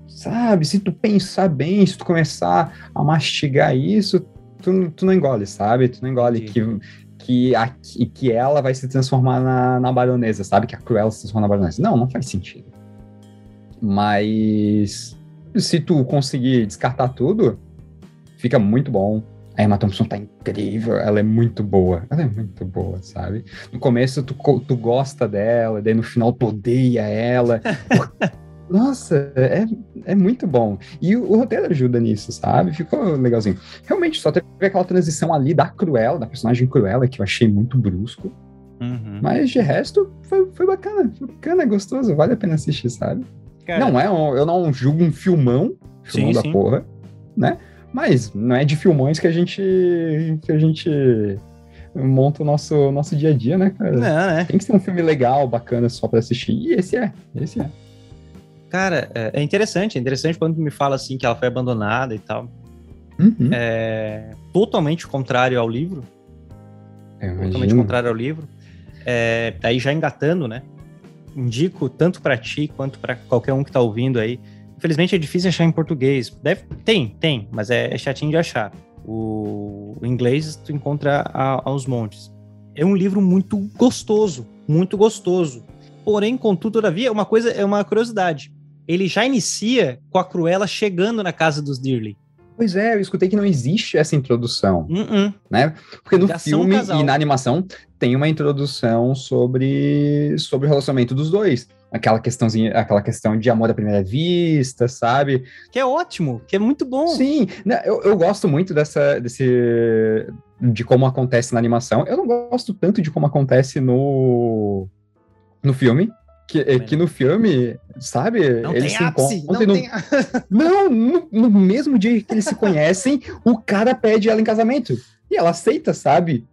sabe, se tu pensar bem, se tu começar a mastigar isso, tu, tu não engole, sabe? Tu não engole que, que, a, que ela vai se transformar na, na baronesa, sabe? Que a Cruella se transforma na baronesa. Não, não faz sentido. Mas se tu conseguir descartar tudo, fica muito bom. A Emma Thompson tá incrível, ela é muito boa, ela é muito boa, sabe? No começo tu, tu gosta dela, daí no final tu odeia ela. (laughs) Nossa, é, é muito bom. E o, o roteiro ajuda nisso, sabe? Ficou legalzinho. Realmente, só teve aquela transição ali da Cruella, da personagem Cruella, que eu achei muito brusco. uhum. Mas de resto, foi, foi bacana. Foi bacana, é gostoso, vale a pena assistir, sabe? Cara, Não é, um- eu não julgo um filmão, filmão Sim, da sim. porra, né? Mas não é de filmões que a gente que a gente monta o nosso, nosso dia a dia, né, cara? Não, né? Tem que ser um filme legal, bacana só pra assistir. E esse é, esse é. Cara, é é interessante, é interessante quando me fala assim que ela foi abandonada e tal. Uhum. É totalmente contrário ao livro. Eu Totalmente contrário ao livro. É, daí já engatando, né? Indico tanto pra ti quanto pra qualquer um que tá ouvindo aí. Infelizmente é difícil achar em português. Deve, tem, tem, mas é, é chatinho de achar. O, o inglês tu encontra a- aos montes. É um livro muito gostoso, muito gostoso. Porém, contudo, todavia, uma coisa é uma curiosidade. Ele já inicia com a Cruella chegando na casa dos Dearly. Pois é, eu escutei que não existe essa introdução, Uh-uh. né? Porque no Já filme e na animação tem uma introdução sobre, sobre o relacionamento dos dois. Aquela questãozinha, aquela questão de amor à primeira vista, sabe? Que é ótimo, que é muito bom. Sim, né, eu, eu gosto muito dessa, desse, de como acontece na animação. Eu não gosto tanto de como acontece no, no filme. Que, é que no filme, sabe? Não eles tem se ápice, encontram não no- tem (laughs) Não, no, no mesmo dia que eles se conhecem, o cara pede ela em casamento. E ela aceita, sabe?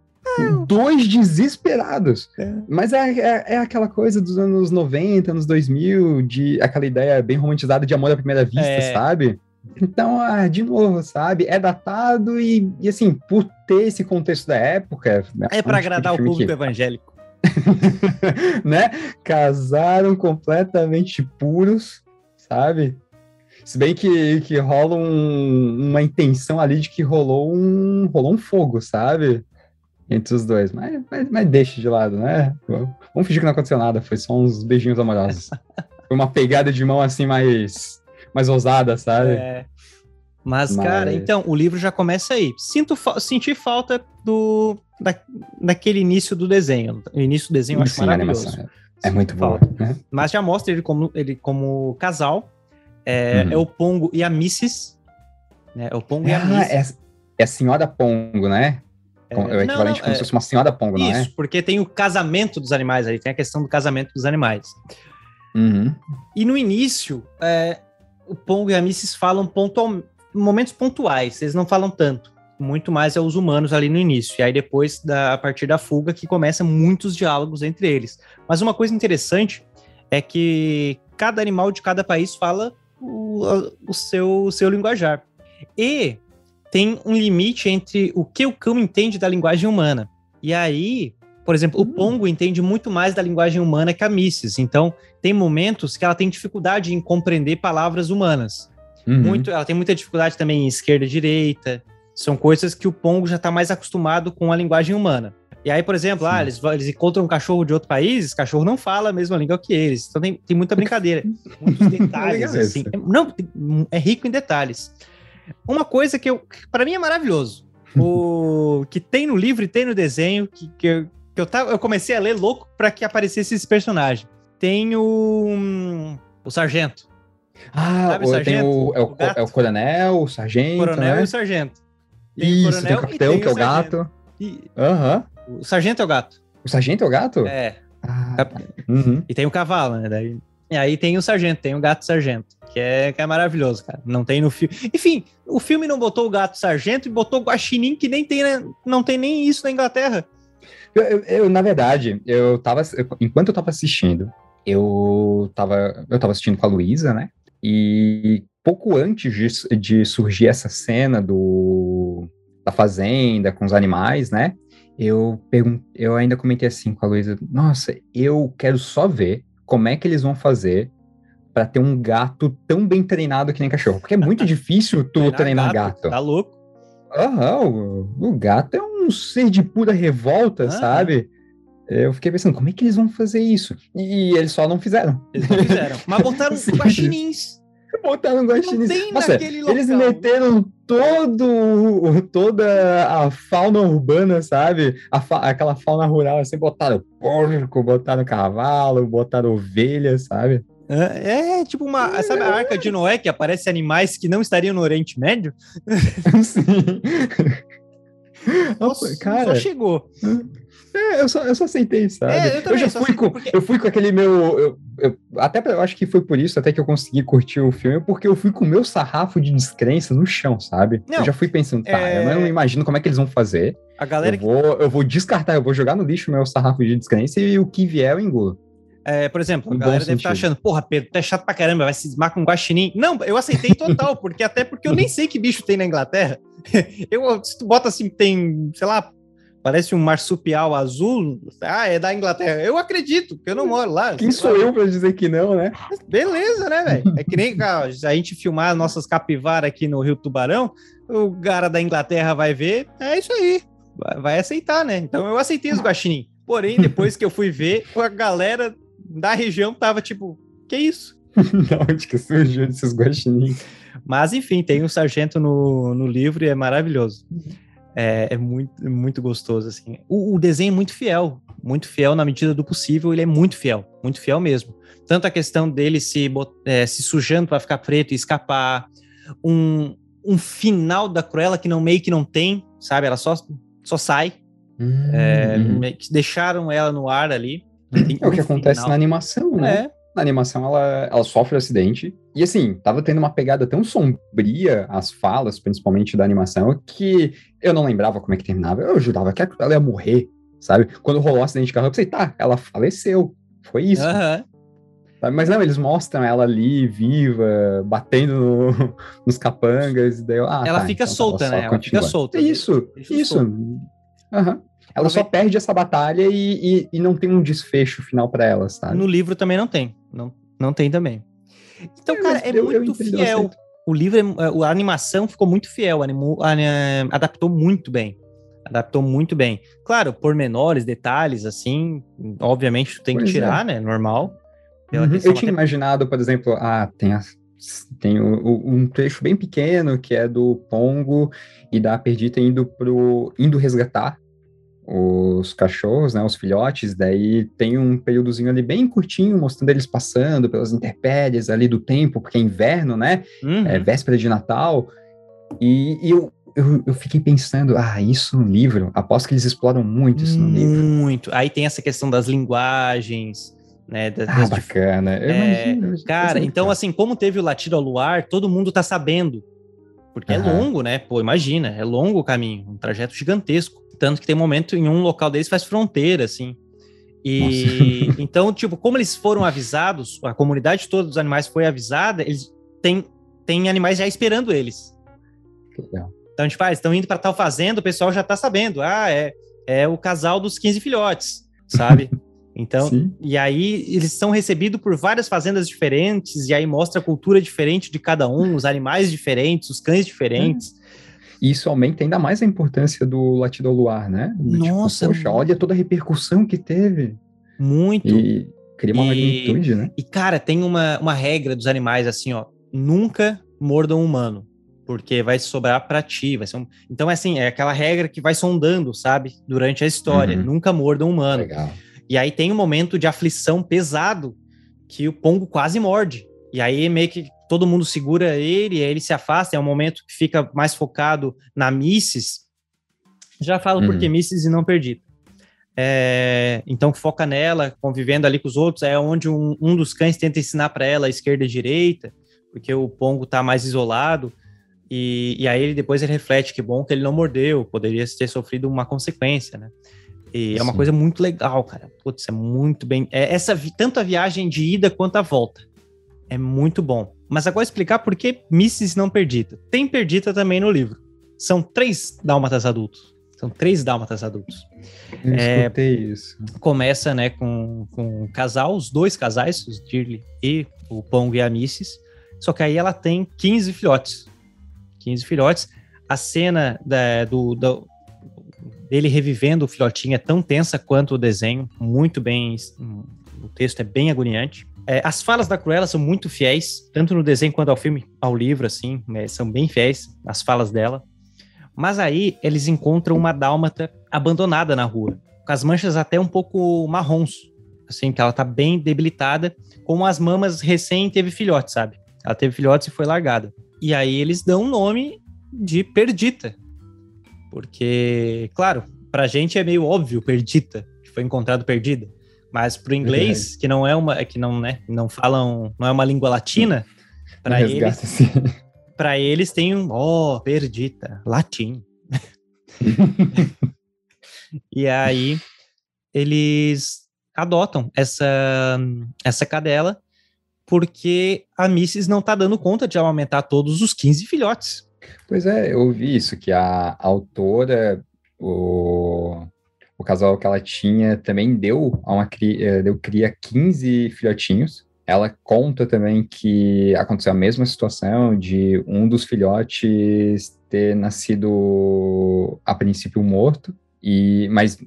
Dois desesperados. É. Mas é, é, é aquela coisa dos anos 90, anos 2000, de aquela ideia bem romantizada de amor à primeira vista, É. sabe? Então, ah, de novo, sabe? É datado e, e, assim, por ter esse contexto da época. É um pra tipo agradar o público que- evangélico. (laughs) né? Casaram completamente puros, sabe? Se bem que, que rola um- uma intenção ali de que rolou um, rolou um fogo, sabe? Entre os dois. Mas, mas, mas deixa de lado, né? Vamos fingir que não aconteceu nada, foi só uns beijinhos amorosos. (laughs) Foi uma pegada de mão assim mais, mais ousada, sabe? É. Mas, Mas- cara, então, o livro já começa aí. Sinto fa- senti falta do da, daquele início do desenho. O início do desenho eu acho Sim, maravilhoso. animação é, é muito. Falta. Né? Mas já mostra ele como, ele como casal. É, Uhum. é o Pongo e a Missis. Né? É o Pongo e a Ah, Missis. é, é a senhora Pongo, né? É, o não, equivalente não, como é- se fosse uma senhora Pongo, não Isso, porque tem o casamento dos animais aí, tem a questão do casamento dos animais. é? Uhum. E no início, é, o Pongo e a Missis falam pontual, momentos pontuais, eles não falam tanto. Muito mais é os humanos ali no início. E aí depois, da, a partir da fuga, que começa muitos diálogos entre eles. Mas uma coisa interessante é que cada animal de cada país fala o, o seu, o seu linguajar. E tem um limite entre o que o cão entende da linguagem humana. E aí, por exemplo, o Hum. Pongo entende muito mais da linguagem humana que a Missis. Então, tem momentos que ela tem dificuldade em compreender palavras humanas. Uhum. Muito, ela tem muita dificuldade também em esquerda e direita. São coisas que o Pongo já está mais acostumado com a linguagem humana. E aí, por exemplo, ah, eles, eles encontram um cachorro de outro país, esse cachorro não fala a mesma língua que eles. Então tem, tem muita brincadeira. (laughs) Muitos detalhes, assim. Não, é rico em detalhes. Uma coisa que, que para mim é maravilhoso. O (laughs) que tem no livro e tem no desenho, que, que, eu, que eu, tava, eu comecei a ler louco para que aparecesse esse personagem. Tem o, hum, o sargento, Ah, Sabe, o- sargento? o, é, o, O é o coronel, o sargento, o coronel né? e o sargento. Tem o Isso, coronel tem o e capitão, tem que é o o gato. E Aham. o sargento é o gato. O sargento é o gato? É. Ah, Cap- uhum. E tem o cavalo, né? Daí, e aí tem o sargento, tem o gato sargento, que é, que é maravilhoso, cara. Não tem no filme. Enfim, o filme não botou o gato sargento e botou o guaxinim, que nem tem, né? não tem nem isso na Inglaterra. Eu, eu- eu, na verdade, eu tava. eu- enquanto eu tava assistindo, eu tava, eu tava assistindo com a Luísa, né? E pouco antes de, de surgir essa cena do, da fazenda com os animais, né? Eu, pergun eu ainda comentei assim com a Luísa: Nossa, eu quero só ver como é que eles vão fazer pra ter um gato tão bem treinado que nem cachorro. Porque é muito (laughs) difícil tu treinar, gato. Tá louco? Aham, o, o gato é um ser de pura revolta, sabe? Eu fiquei pensando, como é que eles vão fazer isso? E eles só não fizeram. Eles não fizeram. (laughs) Mas botaram guaxinins. Botaram guaxinins. tem Nossa, eles meteram todo, toda a fauna urbana, sabe? A fa- aquela fauna rural, assim, botaram porco, botaram cavalo, botaram ovelha, sabe? É, é tipo uma. Sabe a arca de Noé que aparece animais que não estariam no Oriente Médio? (laughs) Sim. Nossa, cara, só chegou. É, eu só, eu só aceitei, sabe? É, eu também, já fui com, porque- eu fui com aquele meu. eu- eu- até eu acho que foi por isso até que eu consegui curtir o filme, porque eu fui com o meu sarrafo de descrença no chão, sabe? Não, eu já fui pensando, tá, é- eu não imagino como é que eles vão fazer. A galera Eu que vou, eu vou descartar, eu vou jogar no lixo o meu sarrafo de descrença e o que vier eu engulo. É, por exemplo, a galera deve estar sentido. achando, porra, Pedro, tu é chato pra caramba, vai se esmar com um guaxinim. Não, eu aceitei total, porque até porque eu nem (laughs) sei que bicho tem na Inglaterra. (laughs) Eu, se tu bota assim, tem, sei lá, parece um marsupial azul, ah, é da Inglaterra. Eu acredito, porque eu não moro lá. Quem sou lá. eu pra dizer que não, né? Beleza, né, velho? É que nem cara, a gente filmar nossas capivaras aqui no Rio Tubarão, o cara da Inglaterra vai ver, é isso aí, vai, aceitar, né? Então eu aceitei os guaxinim. Porém, depois que eu fui ver, a galera da região tava tipo, que isso? (laughs) da onde que surgiu esses guaxinins? Mas enfim, tem o sargento no, no livro e é maravilhoso. É, é muito, é muito gostoso, assim. O, o desenho é muito fiel, muito fiel na medida do possível, ele é muito fiel, muito fiel mesmo. Tanto a questão dele se, é, se sujando para ficar preto e escapar, um, um final da Cruella que não meio que não tem, sabe? Ela só, só sai. É, Hum. que deixaram ela no ar ali. É o que acontece final. na animação, né? É, Na animação, ela, ela sofre acidente. E assim, tava tendo uma pegada tão sombria, as falas, principalmente da animação, que eu não lembrava como é que terminava. Eu jurava que ela ia morrer, sabe? Quando rolou o acidente de carro, eu pensei, tá, ela faleceu. Foi isso. sabe? Mas não, eles mostram ela ali, viva, batendo no- (laughs) nos capangas. E daí eu, ah, Ela tá, fica então solta, né? Ela continua. fica solta. É Isso, Deixa isso. solto. Aham. Ela só perde essa batalha e, e, e não tem um desfecho final pra ela, sabe? No livro também não tem. Não, não tem também. Então, É, cara, é eu- muito eu fiel. O livro, é- a animação ficou muito fiel, animou, a- a- adaptou muito bem. Adaptou muito bem. Claro, pormenores, detalhes, assim, obviamente tu tem que Pois é. tirar, né? Normal. Uhum. Eu tinha até- imaginado, por exemplo, ah, tem, as- tem o- o- um trecho bem pequeno que é do Pongo e da Perdita indo pro indo resgatar os cachorros, né, os filhotes, daí tem um períodozinho ali bem curtinho, mostrando eles passando pelas intempéries ali do tempo, porque é inverno, né, Uhum. é véspera de Natal, e, e eu, eu, eu fiquei pensando, ah, isso no livro, aposto que eles exploram muito isso no livro. Muito. Aí tem essa questão das linguagens, né? da- Ah, das dif- bacana. Eu É, imagino, Cara, então assim, como teve o latido ao luar, todo mundo tá sabendo. Porque é Aham. longo, né? Pô, imagina, é longo o caminho, um trajeto gigantesco. Tanto que tem momento em um local deles faz fronteira, assim. E (laughs) então, tipo, como eles foram avisados, a comunidade toda dos animais foi avisada, eles têm, têm animais já esperando eles. Legal. Então, tipo, ah, estão indo para tal fazenda, o pessoal já tá sabendo. Ah, é, é o casal dos 15 filhotes, sabe? (laughs) Então, Sim. e aí eles são recebidos por várias fazendas diferentes, e aí mostra a cultura diferente de cada um, os animais diferentes, os cães diferentes. E isso aumenta ainda mais a importância do latido ao luar, né? Do Nossa, Tipo, poxa, olha toda a repercussão que teve. Muito. E cria uma E- magnitude, né? E, cara, tem uma, uma regra dos animais assim, ó. Nunca mordam um humano. Porque vai sobrar pra ti. Vai ser um... Então, assim, é aquela regra que vai sondando, sabe? Durante a história. Uhum. Nunca mordam um humano. Legal. E aí tem um momento de aflição pesado que o Pongo quase morde. E aí meio que todo mundo segura ele, aí ele se afasta. É um momento que fica mais focado na Misses. Já falo Uhum. porque Misses e não Perdida. É, então foca nela, convivendo ali com os outros. É onde um, um dos cães tenta ensinar para ela a esquerda e a direita, porque o Pongo tá mais isolado. E, e aí ele depois ele reflete que bom que ele não mordeu, poderia ter sofrido uma consequência, né? E é uma Sim. coisa muito legal, cara. Putz, é muito bem. É essa tanto a viagem de ida quanto a volta. É muito bom. Mas agora explicar por que Misses não perdida. Tem perdida também no livro. São três dálmatas adultos. São três dálmatas adultos. Eu É, escutei isso. Começa, né, com, com um casal, os dois casais, os Dirly e o Pongo e a Misses. Só que aí ela tem 15 filhotes. 15 filhotes. A cena da- do, do- dele revivendo o filhotinho é tão tensa quanto o desenho. Muito bem. O texto é bem agoniante. É, as falas da Cruella são muito fiéis, tanto no desenho quanto ao filme, ao livro, assim, né, são bem fiéis as falas dela. Mas aí eles encontram uma dálmata abandonada na rua, com as manchas até um pouco marrons, assim, que ela tá bem debilitada, como as mamas recém teve filhote, sabe? Ela teve filhotes e foi largada. E aí eles dão o nome de Perdita, porque, claro, pra gente é meio óbvio Perdita, que foi encontrado perdida, mas pro inglês, que não é uma, que não, né, não falam, não é uma língua latina, para eles, para eles tem um, ó, Perdita, latim. (laughs) e aí eles adotam essa essa cadela porque a Missis não tá dando conta de amamentar todos os 15 filhotes. Pois é, eu ouvi isso, que a autora, o, o casal que ela tinha, também deu a uma cri- eh, deu cria 15 filhotinhos. Ela conta também que aconteceu a mesma situação de um dos filhotes ter nascido a princípio morto, e mas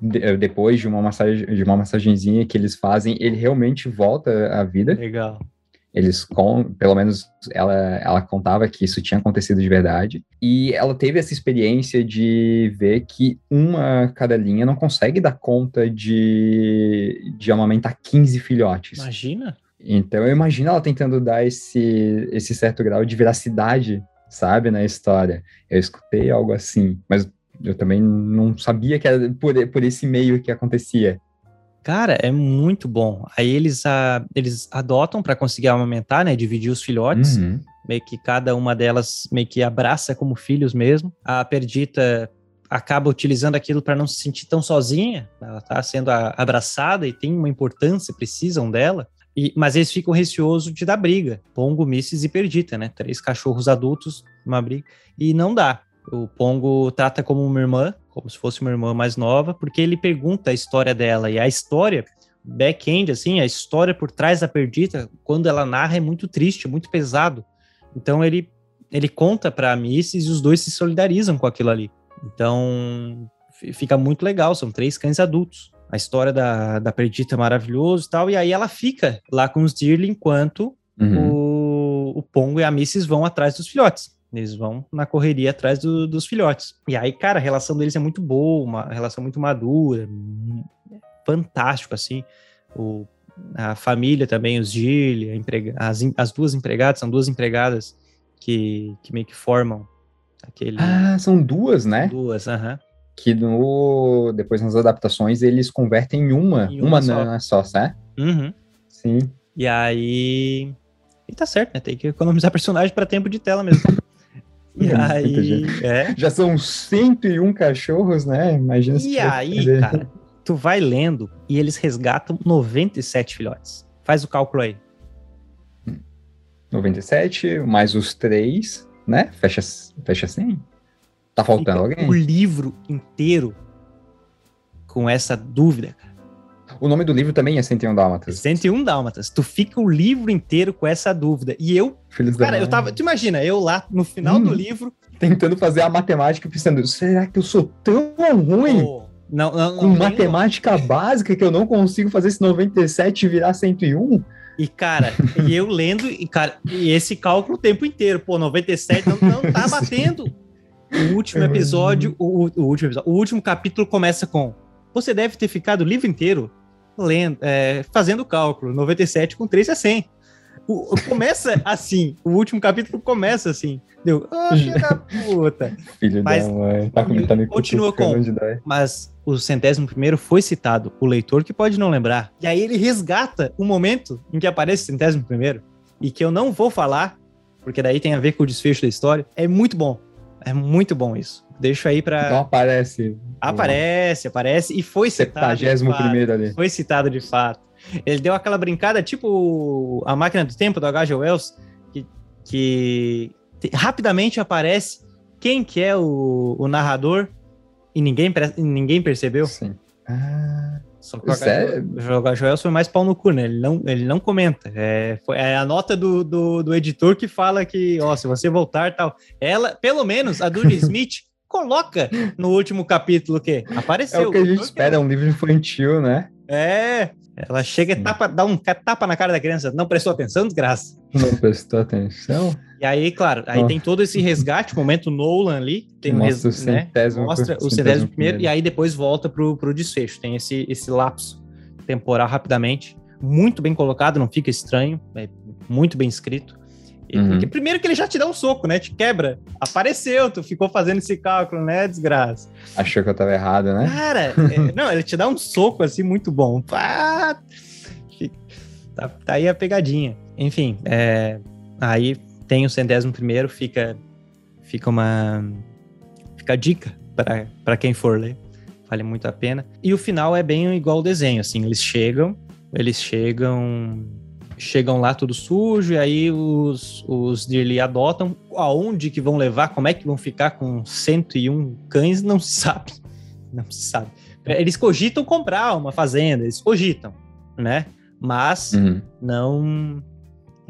de- depois de uma massagem, de uma massagenzinha que eles fazem, ele realmente volta à vida Legal. Eles com, pelo menos ela, ela contava que isso tinha acontecido de verdade e ela teve essa experiência de ver que uma cadelinha não consegue dar conta de, de amamentar 15 filhotes. Imagina? Então eu imagino ela tentando dar esse, esse certo grau de veracidade, sabe, na história. Eu escutei algo assim, mas eu também não sabia que era por, por esse meio que acontecia. Cara, é muito bom. Aí eles, a, eles adotam para conseguir amamentar, né? Dividir os filhotes. Uhum. Meio que cada uma delas meio que abraça como filhos mesmo. A Perdita acaba utilizando aquilo para não se sentir tão sozinha. Ela tá sendo a- abraçada e tem uma importância, precisam dela. E, mas eles ficam receosos de dar briga. Pongo, Misses e Perdita, né? Três cachorros adultos, uma briga. E não dá. O Pongo trata como uma irmã, como se fosse uma irmã mais nova, porque ele pergunta a história dela. E a história, back-end, assim, a história por trás da Perdita, quando ela narra, é muito triste, muito pesado. Então ele, ele conta para a Misses e os dois se solidarizam com aquilo ali. Então fi- fica muito legal, são três cães adultos. A história da, da Perdita é maravilhoso e tal, e aí ela fica lá com os Dirly enquanto Uhum. o, o Pongo e a Missis vão atrás dos filhotes. Eles vão na correria atrás do- dos filhotes. E aí, cara, a relação deles é muito boa, uma relação muito madura, fantástico, assim. O, a família também, os Gilly, emprega- as, as duas empregadas, são duas empregadas que, que meio que formam aquele... Ah, são duas, né? Duas, aham. Que no, depois nas adaptações eles convertem em uma. Em uma uma só. não é só, certo? Uhum. Sim. E aí. E tá certo, né? Tem que economizar personagem pra tempo de tela mesmo. E aí. É. Já são 101 cachorros, né? Imagina se E aí, cara, tu vai lendo e eles resgatam 97 filhotes. Faz o cálculo aí. 97, mais os três, né? Fecha, fecha 100. Tá faltando Fica alguém? o livro inteiro com essa dúvida, cara. O nome do livro também é 101 Dálmatas. 101 dálmatas. Tu fica o livro inteiro com essa dúvida. E eu, Filhos cara, eu tava. Tu imagina, eu lá no final Hum. do livro. Tentando fazer a matemática, pensando, será que eu sou tão ruim? pô, não, não, com não tem- matemática básica que eu não consigo fazer esse 97 virar 101? E, cara, e eu lendo, e, cara, e esse cálculo o tempo inteiro. Pô, 97 não, não tá (laughs) batendo. O último episódio, o, o- o último episódio, o último capítulo começa com: Você deve ter ficado o livro inteiro lendo, é, fazendo o cálculo. 97 com 3 é 100. O- começa (laughs) assim, o último capítulo começa assim. Deu, ah, filho da puta. (laughs) Filho Mas- da mãe. Tá, com- tá me Continua com-. Mas o centésimo primeiro foi citado, o leitor que pode não lembrar. E aí ele resgata o momento em que aparece o centésimo primeiro, e que eu não vou falar, porque daí tem a ver com o desfecho da história. É muito bom. É muito bom isso. Deixo aí pra. Não aparece. Aparece, aparece, e foi citado. de 71 fato. primeiro ali. Foi citado de fato. Ele deu aquela brincada, tipo a máquina do tempo do H.G. Wells, que, que te- rapidamente aparece quem que é o, o narrador e ninguém, e ninguém percebeu. Sim. Ah, Só que o. Wells foi mais pau no cu, né? Ele não, ele não comenta. É, foi, é a nota do, do, do editor que fala que, ó, se você voltar tal. Ela, pelo menos, a Dudy (laughs) Smith coloca no último capítulo o quê? é Apareceu. o que a gente espera, um livro infantil, né? é, ela chega e tapa, dá um tapa na cara da criança. Não prestou atenção, desgraça. Não prestou atenção. E aí, claro, aí Ó. tem todo esse resgate, momento Nolan ali. Tem Mostra res, o né? centésimo- Mostra o centésimo primeiro, primeiro. e aí depois volta pro, pro desfecho. Tem esse, esse lapso temporal rapidamente. Muito bem colocado, não fica estranho. É muito bem escrito. E Uhum. Porque primeiro que ele já te dá um soco, né? Te quebra. Apareceu, tu ficou fazendo esse cálculo, né? Desgraça. Achou que eu tava errado, né? Cara, é, (laughs) não, ele te dá um soco assim muito bom. Pá! Tá, tá aí a pegadinha. Enfim, é, aí tem o centésimo primeiro, fica, fica uma. Fica a dica para quem for ler. Vale muito a pena. E o final é bem igual ao desenho, assim, eles chegam, eles chegam. Chegam lá tudo sujo, e aí os, os Dearly adotam. Aonde que vão levar? Como é que vão ficar com 101 cães? Não se sabe. Não se sabe. Eles cogitam comprar uma fazenda, eles cogitam, né? Mas Uhum. não.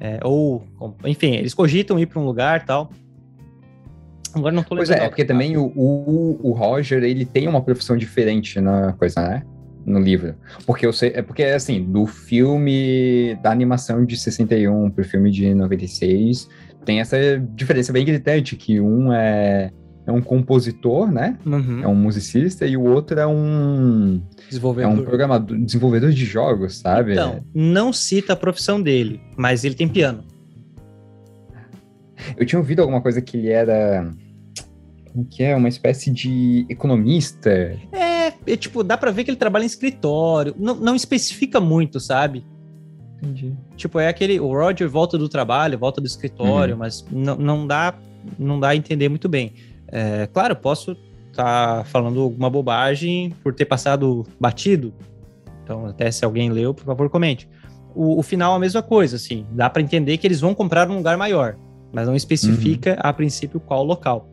É, ou, enfim, eles cogitam ir para um lugar tal. Agora não tô Pois lembrando. é, é porque também o, o, o Roger, ele tem uma profissão diferente na coisa, né? No livro. Porque eu sei, é porque, assim, do filme, da animação de 61 pro filme de 96, tem essa diferença bem gritante, que um é, é um compositor, né? Uhum, É um musicista, e o outro é um, é desenvolvedor. um programador, desenvolvedor de jogos, sabe? Então, não cita a profissão dele, mas ele tem piano. Eu tinha ouvido alguma coisa que ele era. Como que é? Uma espécie de economista. É, é tipo, dá pra ver que ele trabalha em escritório. Não, não especifica muito, sabe? Entendi. Tipo, é aquele. O Roger volta do trabalho, volta do escritório, mas não, não, dá, não dá a entender muito bem. É, claro, posso estar falando alguma bobagem por ter passado batido. Então, até se alguém leu, por favor, comente. O, o final é a mesma coisa, assim. Dá pra entender que eles vão comprar um lugar maior, mas não especifica a princípio qual local.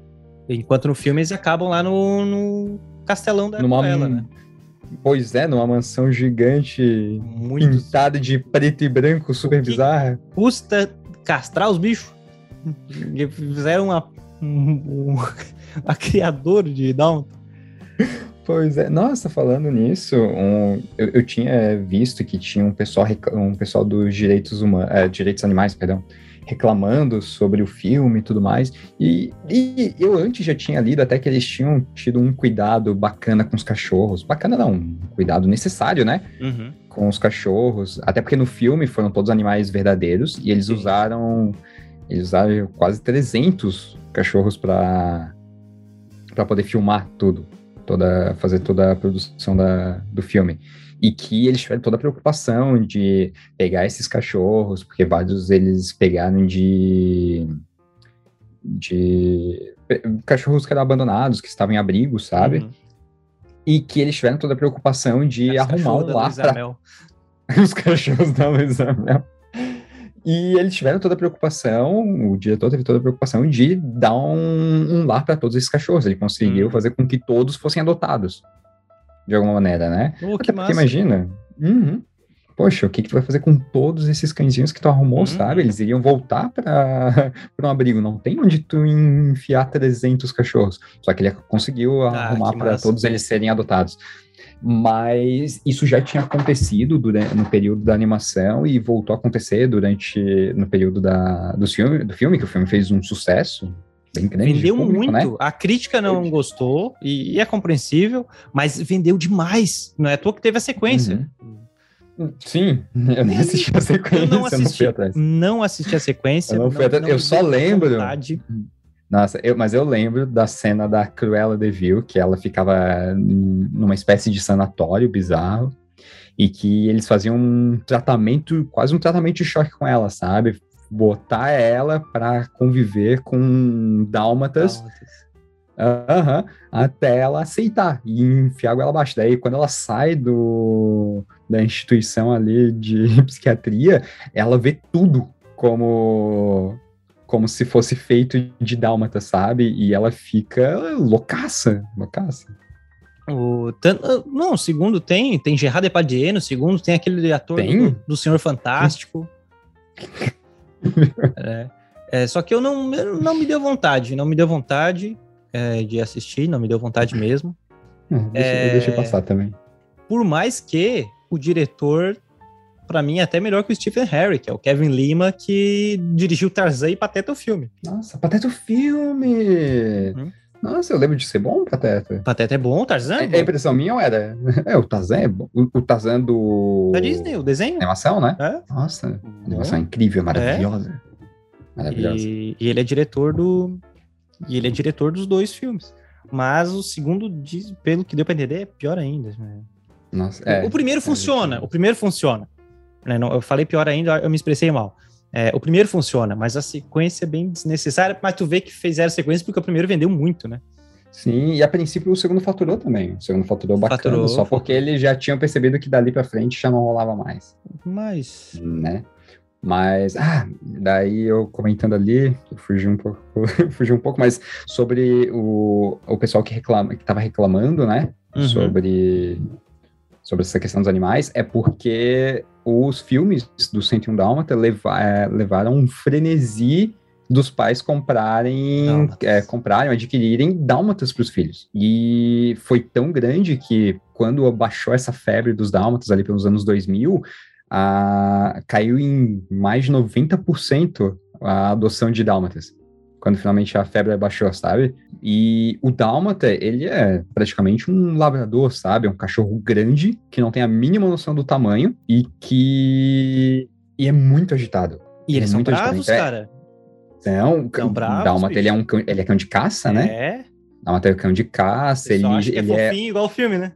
Enquanto no filme eles acabam lá no, no castelão da Numa, novela, né? Pois é, numa mansão gigante Muito pintada de preto e branco, super bizarra. custa castrar os bichos. Fizeram uma, um, um, (laughs) uma criadora de down. Pois é. Nossa, falando nisso, um- eu, eu tinha visto que tinha um pessoal, um pessoal dos direitos humanos, direitos animais, perdão, reclamando sobre o filme e tudo mais. E, e, eu antes já tinha lido até que eles tinham tido um cuidado bacana com os cachorros. Bacana não, um cuidado necessário, né? Uhum. Com os cachorros. Até porque no filme foram todos animais verdadeiros e eles Sim. usaram eles usaram quase 300 cachorros para para poder filmar tudo, toda fazer toda a produção da, do filme e que eles tiveram toda a preocupação de pegar esses cachorros, porque vários eles pegaram de. de cachorros que eram abandonados, que estavam em abrigo, sabe? Uhum. E que eles tiveram toda a preocupação de Esse arrumar um da lar para (laughs) os cachorros da Luísa Mel. E eles tiveram toda a preocupação, o diretor teve toda a preocupação de dar um, um lar para todos esses cachorros. Ele conseguiu Uhum. fazer com que todos fossem adotados, de alguma maneira, né? Que Até porque massa. imagina, uhum, poxa, o que, que tu vai fazer com todos esses cãezinhos que tu arrumou, Uhum. sabe? Eles iriam voltar para (laughs) um abrigo. Não tem onde tu enfiar 300 cachorros. Só que ele conseguiu Ah, arrumar para todos eles serem adotados. Mas isso já tinha acontecido durante, no período da animação e voltou a acontecer durante no período da, do, filme, do filme, que o filme fez um sucesso bem grande. de Vendeu público, muito. né? A crítica não gostou, e, e é compreensível, mas vendeu demais. Não é à toa que teve a sequência. Uhum. Sim, eu nem assisti a sequência, Eu não (laughs) eu assisti, fui atrás. não assisti a sequência. Eu não fui atrás, eu só lembro. vontade. Nossa, eu, mas eu lembro da cena da Cruella de Vil, que ela ficava numa espécie de sanatório bizarro, e que eles faziam um tratamento, quase um tratamento de choque com ela, sabe? Botar ela para conviver com dálmatas, aham, até ela aceitar e enfiar ela abaixo. Daí, quando ela sai do, da instituição ali de (laughs) psiquiatria, ela vê tudo como como se fosse feito de dálmata, sabe? E ela fica loucaça, loucaça. O, ah, não, o segundo tem, tem Gerard Depardieu, no segundo tem aquele ator Tem? do, do Senhor Fantástico. (laughs) É, é, só que eu não, não me deu vontade, não me deu vontade é, de assistir, não me deu vontade mesmo. Deixa, É. Eu deixei passar também. Por mais que o diretor, pra mim, é até melhor que o Stephen Harry, que é o Kevin Lima, que dirigiu Tarzan e Pateta o filme. Nossa, Pateta o filme! Uhum. Nossa, eu lembro de ser bom, Pateta. Pateta é bom, Tarzan? É, é a bom. impressão minha ou era? (laughs) É, o Tarzan é bom. O, o Tarzan do. Da Disney, o desenho. Animação, né? É. Nossa, Bom. animação incrível, maravilhosa. Maravilhosa. E, e ele é diretor do. E ele é diretor dos dois filmes. Mas o segundo, diz- pelo que deu pra entender, é pior ainda. né? Nossa, é. o primeiro funciona, o primeiro funciona. Né, não, eu falei pior ainda, eu me expressei mal. É, o primeiro funciona, mas a sequência é bem desnecessária, mas tu vê que fizeram sequência porque o primeiro vendeu muito, né? Sim, e a princípio o segundo faturou também. O segundo faturou bacana, Faturou, só porque eles já tinham percebido que dali pra frente já não rolava mais. Mas. né? Mas, ah, daí eu comentando ali, eu fugi um pouco, (laughs) fugi um pouco, mas sobre o, o pessoal que reclama, que tava reclamando, né? Uhum. Sobre, sobre essa questão dos animais, é porque os filmes do 101 Dálmata leva, é, levaram um frenesi dos pais comprarem, é, comprarem, adquirirem dálmatas para os filhos. E foi tão grande que quando baixou essa febre dos dálmatas ali pelos anos 2000, a, caiu em mais de 90% a adoção de dálmatas. Quando finalmente a febre baixou, sabe? E o dálmata, ele é praticamente um labrador, sabe? É um cachorro grande, que não tem a mínima noção do tamanho e que... E é muito agitado. E eles É são muito bravos, diferente. É. cara. Então, São bravos, dálmata, ele é, um cão, ele é cão de caça, né? É. Dálmata é cão de caça, ele, acha que é ele é... fofinho igual o filme, né?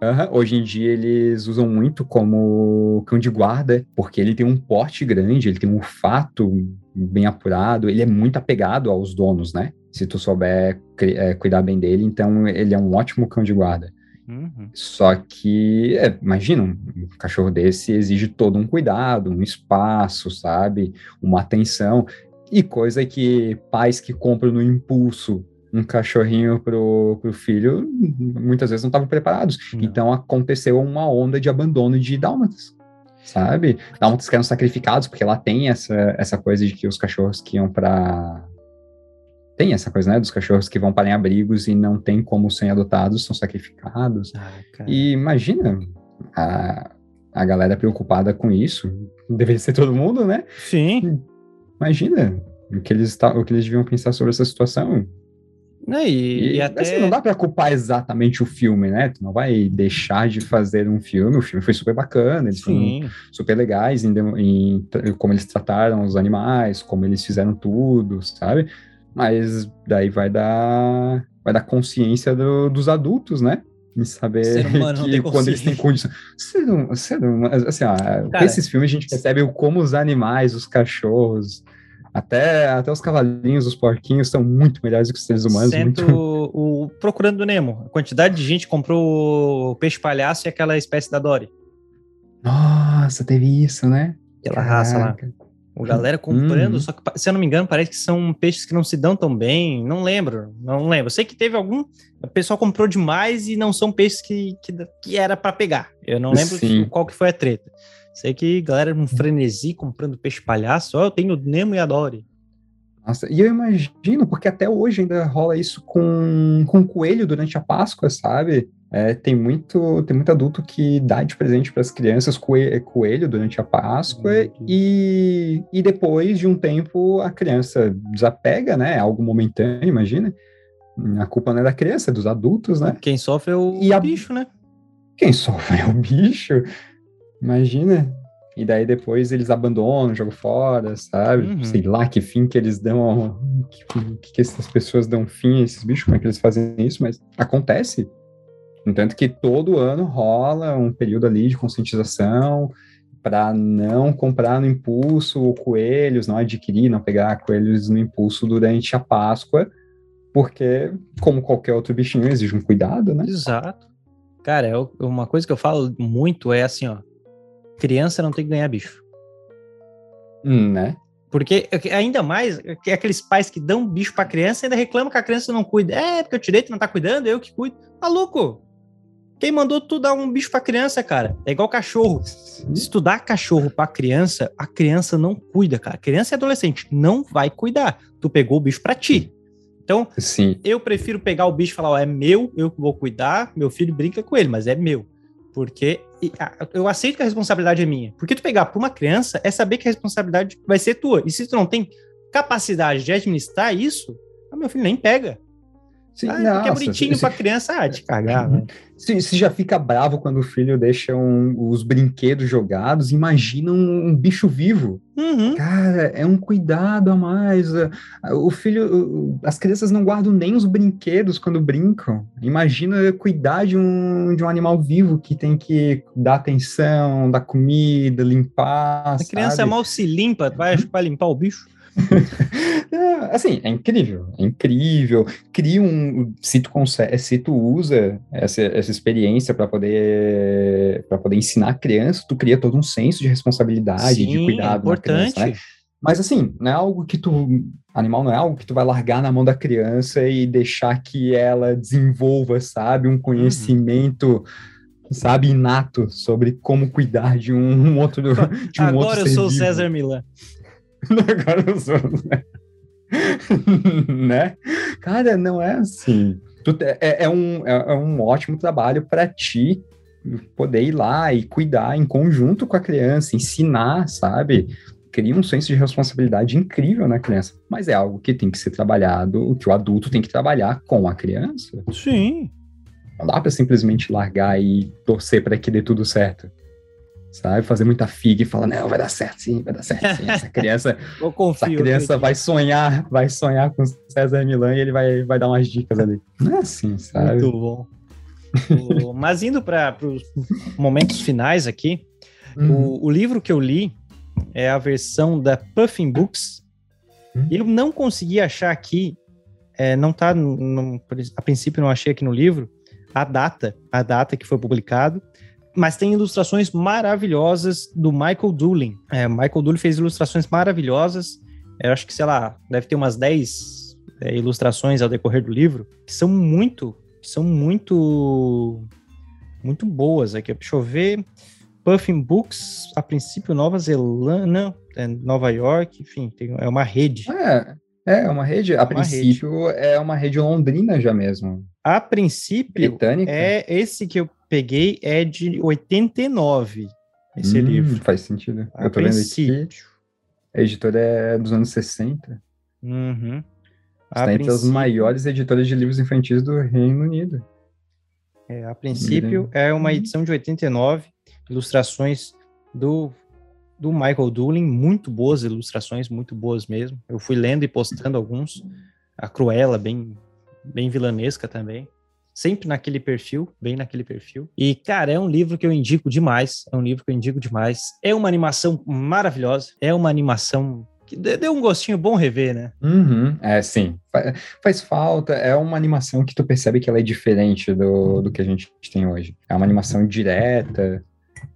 Aham, Hoje em dia eles usam muito como cão de guarda, porque ele tem um porte grande, ele tem um olfato bem apurado, ele é muito apegado aos donos, né? Se tu souber eh, cuidar bem dele, então ele é um ótimo cão de guarda. Uhum. Só que, é, imagina, um cachorro desse exige todo um cuidado, um espaço, sabe? Uma atenção. E coisa que pais que compram no impulso um cachorrinho pro, pro filho, muitas vezes não estavam preparados. Não. Então aconteceu uma onda de abandono de dálmatas, sabe? Dálmatas que eram sacrificados, porque lá tem essa, essa coisa de que os cachorros que iam para tem essa coisa, né, dos cachorros que vão para em abrigos e não tem como serem adotados, são sacrificados. Ah. E imagina a, a galera preocupada com isso, deveria ser todo mundo, né? Sim. Imagina o que eles, o que eles deviam pensar sobre essa situação. Não, e, e, e até... assim, não dá para culpar exatamente o filme, né? Tu não vai deixar de fazer um filme. O filme foi super bacana, eles Sim. foram super legais em, em, como eles trataram os animais, como eles fizeram tudo, sabe? Mas daí vai dar, vai dar consciência do, dos adultos, né? Em saber (laughs) que quando eles têm condição. Ser, ser, assim, ó, com esses filmes a gente percebe como os animais, os cachorros, até, até os cavalinhos, os porquinhos são muito melhores do que os seres humanos. Sento muito... o Procurando Nemo. A quantidade de gente comprou o peixe palhaço e aquela espécie da Dory. Nossa, teve isso, né? Aquela Caraca. raça lá. O galera comprando, hum. só que, se eu não me engano, parece que são peixes que não se dão tão bem. Não lembro, não lembro. Eu sei que teve algum. O pessoal comprou demais e não são peixes que, que, que era para pegar. Eu não lembro qual que foi a treta. Sei que galera um frenesi comprando peixe palhaço. Ó, eu tenho Nemo e a Dory. Nossa, e eu imagino, porque até hoje ainda rola isso com, com coelho durante a Páscoa, sabe? É, tem muito tem muito adulto que dá de presente para as crianças coelho, coelho durante a Páscoa e, e depois de um tempo a criança desapega, né? É algo momentâneo, imagina. A culpa não é da criança, é dos adultos, né? Quem sofre é o e bicho, né? Quem sofre é o bicho. Imagina. E daí depois eles abandonam, jogam fora, sabe? Uhum. Sei lá que fim que eles dão, que, que essas pessoas dão fim a esses bichos, como é que eles fazem isso, mas acontece. Entanto que todo ano rola um período ali de conscientização para não comprar no impulso coelhos, não adquirir, não pegar coelhos no impulso durante a Páscoa, porque, como qualquer outro bichinho, exige um cuidado, né? Exato. Cara, eu, uma coisa que eu falo muito é assim, ó, criança não tem que ganhar bicho. Hum, né? Porque ainda mais que aqueles pais que dão bicho pra criança ainda reclamam que a criança não cuida. É, porque eu tirei, tu não tá cuidando, eu que cuido. Maluco! Quem mandou tu dar um bicho pra criança, cara? É igual cachorro. Se tu dá cachorro pra criança, a criança não cuida, cara. Criança e adolescente não vai cuidar. Tu pegou o bicho pra ti. Então, Sim. eu prefiro pegar o bicho e falar, ó, é meu, eu vou cuidar, meu filho brinca com ele, mas é meu. Porque eu aceito que a responsabilidade é minha. Porque tu pegar para uma criança é saber que a responsabilidade vai ser tua. E se tu não tem capacidade de administrar isso, ah, meu filho nem pega. Sim, ah, nossa, é bonitinho se, pra criança, ah, de cagar, né? Se, se, já fica bravo quando o filho deixa um, os brinquedos jogados, imagina um, um bicho vivo. Uhum. Cara, é um cuidado a mais. O filho, as crianças não guardam nem os brinquedos quando brincam. Imagina cuidar de um, de um animal vivo que tem que dar atenção, dar comida, limpar. A criança mal se limpa, vai, vai limpar o bicho? (laughs) é, assim, é incrível, é incrível. Cria um. Se tu, consegue, se tu usa essa, essa experiência para poder para poder ensinar a criança, tu cria todo um senso de responsabilidade, Sim, de cuidado. É importante. Criança, né? Mas assim, não é algo que tu. Animal não é algo que tu vai largar na mão da criança e deixar que ela desenvolva, sabe, um uhum. conhecimento. Uhum sabe, inato sobre como cuidar de um, um outro de um Agora outro eu sou o César Milan. (laughs) Agora eu sou, né? (laughs) né? Cara, não é assim. É, é, um, é, é um ótimo trabalho para ti poder ir lá e cuidar em conjunto com a criança, ensinar, sabe? Cria um senso de responsabilidade incrível na criança. Mas é algo que tem que ser trabalhado, o que o adulto tem que trabalhar com a criança. Sim. Não dá para simplesmente largar e torcer para que dê tudo certo sabe? Fazer muita figa e falar, não, vai dar certo sim, vai dar certo sim. (laughs) Essa criança, confio, essa criança vai sonhar, vai sonhar com César Milan e ele vai, vai dar umas dicas ali. Não é assim, sabe? Muito bom. mas indo para os momentos finais aqui, uhum. o, o, livro que eu li é a versão da Puffin Books. Uhum. Eu não consegui achar aqui, é, não tá, no, a princípio não achei aqui no livro, a data, a data que foi publicado, mas tem ilustrações maravilhosas do Michael Doolin. É, Michael Doolin fez ilustrações maravilhosas. Eu acho que, sei lá, deve ter umas 10 é, ilustrações ao decorrer do livro, que são muito, que são muito, muito boas aqui. Deixa eu ver. Puffin Books, a princípio Nova Zelândia, é, Nova York, enfim, tem, é uma rede. É, é uma rede. A uma princípio rede. é uma rede londrina já mesmo. A princípio Britânica. é esse que eu peguei é de 89, esse hum, livro. Faz sentido. A Eu tô princípio. vendo aqui. A editora é dos anos 60. Uhum. A Está entre as princípio- maiores editoras de livros infantis do Reino Unido. É, a princípio é uma edição de 89, ilustrações do, do Michael Doolin, muito boas ilustrações, muito boas mesmo. Eu fui lendo e postando alguns. A Cruella, bem, bem vilanesca também. Sempre naquele perfil, bem naquele perfil. E, cara, é um livro que eu indico demais. É um livro que eu indico demais. É uma animação maravilhosa. É uma animação que deu um gostinho bom rever, né? Uhum, é, sim. Fa- Faz falta. É uma animação que tu percebe que ela é diferente do, do que a gente tem hoje. É uma animação direta,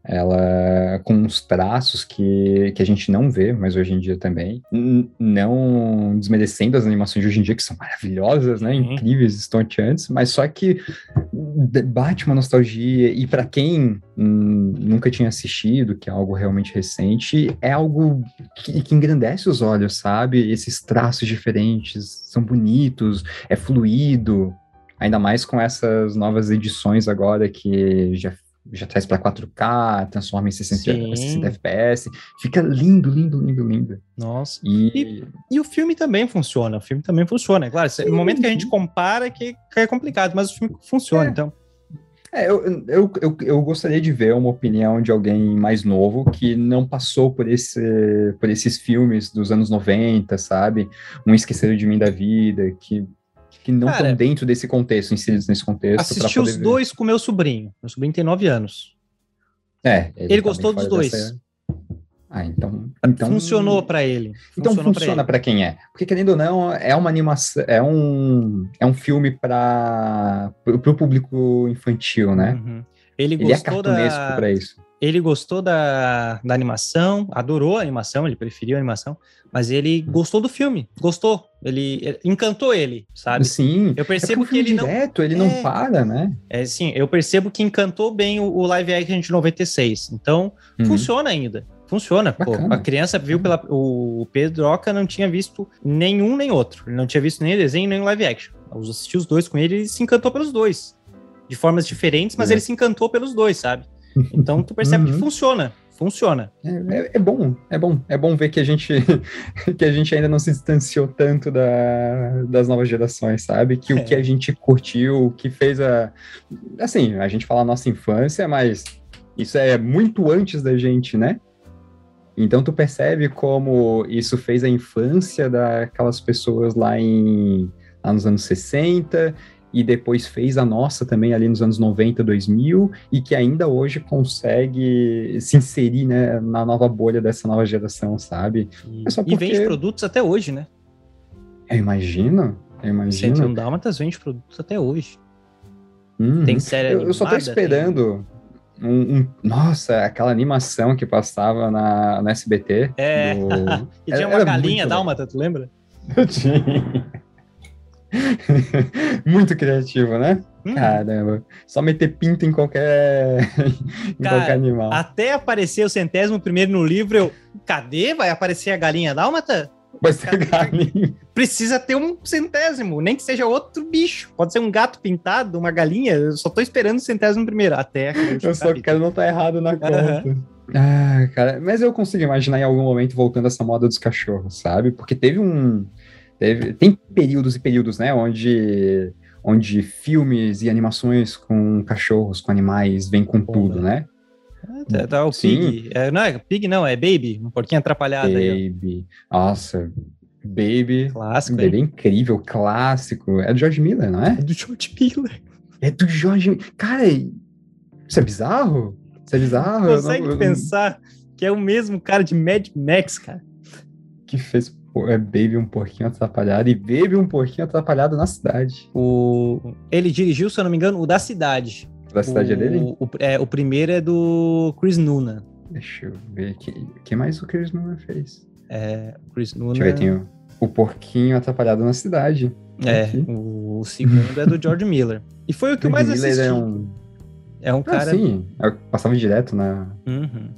ela com uns traços que, que a gente não vê, mas hoje em dia também. Não desmerecendo as animações de hoje em dia, que são maravilhosas, né? Sim. Incríveis, estonteantes, mas só que bate uma nostalgia. E para quem hum, nunca tinha assistido, que é algo realmente recente, é algo que, que engrandece os olhos, sabe? Esses traços diferentes são bonitos, é fluido, ainda mais com essas novas edições agora que já, já traz para 4K, transforma em 60, Sim. 60 FPS, fica lindo, lindo, lindo, lindo. Nossa. E, E o filme também funciona, o filme também funciona. É claro, no momento que a gente compara que, que é complicado, mas o filme funciona, É. então. É, eu, eu, eu, eu gostaria de ver uma opinião de alguém mais novo que não passou por, esse, por esses filmes dos anos 90, sabe? Um Esqueceram de Mim da Vida, que, que não estão dentro desse contexto, inseridos nesse contexto. Assisti os ver. dois com meu sobrinho. Meu sobrinho tem 9 anos. É, Ele tá gostou dos dois. dessa- Ah, então, então Funcionou pra ele. Então Funcionou funciona pra para quem é. Porque, querendo ou não, é uma animação, é um, é um filme para o público infantil, ele. né? Uhum. Ele Ele é cartunesco da, para isso. Ele gostou da, da animação, adorou a animação, ele preferiu a animação, mas ele gostou do filme, gostou, ele, ele- encantou ele, sabe? Sim. Eu É percebo o que ele não direto, ele É. não para, né? É, sim, eu percebo que encantou bem o, o live action de 96. Então, Uhum. funciona ainda. Funciona. Pô, a criança viu pela. O Pedroca não tinha visto nenhum nem outro. Ele não tinha visto nem desenho, nem live action. Eu assisti os dois com ele e se encantou pelos dois. De formas diferentes, mas É. ele se encantou pelos dois, sabe? Então tu percebe que Uhum. funciona. Funciona. É, é- é bom, é bom. É bom ver que a gente, (laughs) que a gente ainda não se distanciou tanto da- das novas gerações, sabe? Que É. o que a gente curtiu, o que fez a. Assim, a gente fala a nossa infância, mas isso é muito antes da gente, né? Então tu percebe como isso fez a infância daquelas pessoas lá em lá nos anos 60 e depois fez a nossa também ali nos anos 90, 2000 e que ainda hoje consegue se inserir né, na nova bolha dessa nova geração, sabe? E, É só e vende porque- produtos até hoje, né? Eu imagino, eu imagino. 101 Dálmatas vende produtos até hoje. Uhum. Tem série Eu, eu só tô animada, esperando um, um- Nossa, aquela animação que passava na, na SBT. É. do- (laughs) E tinha Era- uma era galinha muito legal. dálmata, tu lembra? (laughs) Tinha. (laughs) Muito criativo, né? Hum. Caramba. Só meter pinto em qualquer, (laughs) em Cara, qualquer animal. Até aparecer o centésimo primeiro no livro, eu. Cadê? Vai aparecer a galinha dálmata? Vai ser galinha. Precisa ter um centésimo, nem que seja outro bicho. Pode ser um gato pintado, uma galinha. Eu só tô esperando o centésimo primeiro. Até Eu só quero não estar errado na conta. Aham. Ah, cara, mas eu consigo imaginar em algum momento voltando essa moda dos cachorros, sabe? Porque teve um. Teve, tem períodos e períodos, né? Onde, onde filmes e animações com cachorros, com animais, vem com Pô, tudo, né? Tá, o Sim. Pig. É, não, é Pig não, é Baby. Um porquinho atrapalhado aí. Baby. Nossa, Baby. Clássico? Baby é incrível, clássico. É do George Miller, não é? É do George Miller. É do George Cara, isso é bizarro? Isso é bizarro? Não- Consegue não- pensar que é o mesmo cara de Mad Max, cara. Que fez é Baby um porquinho atrapalhado e Baby um porquinho atrapalhado na cidade. O... Ele dirigiu, se eu não me engano, o da cidade. Da cidade o... dele? O, é, o primeiro é do Chris Nuna. Deixa eu ver. que que mais o Chris Newman fez? É, o Chris Nuna. Deixa eu ver, tem o, o porquinho atrapalhado na cidade. É, Aqui. o segundo é do George Miller. E foi o que eu mais George assisti. Miller é um. É um Ah, cara. sim. Eu passava direto na, Uhum.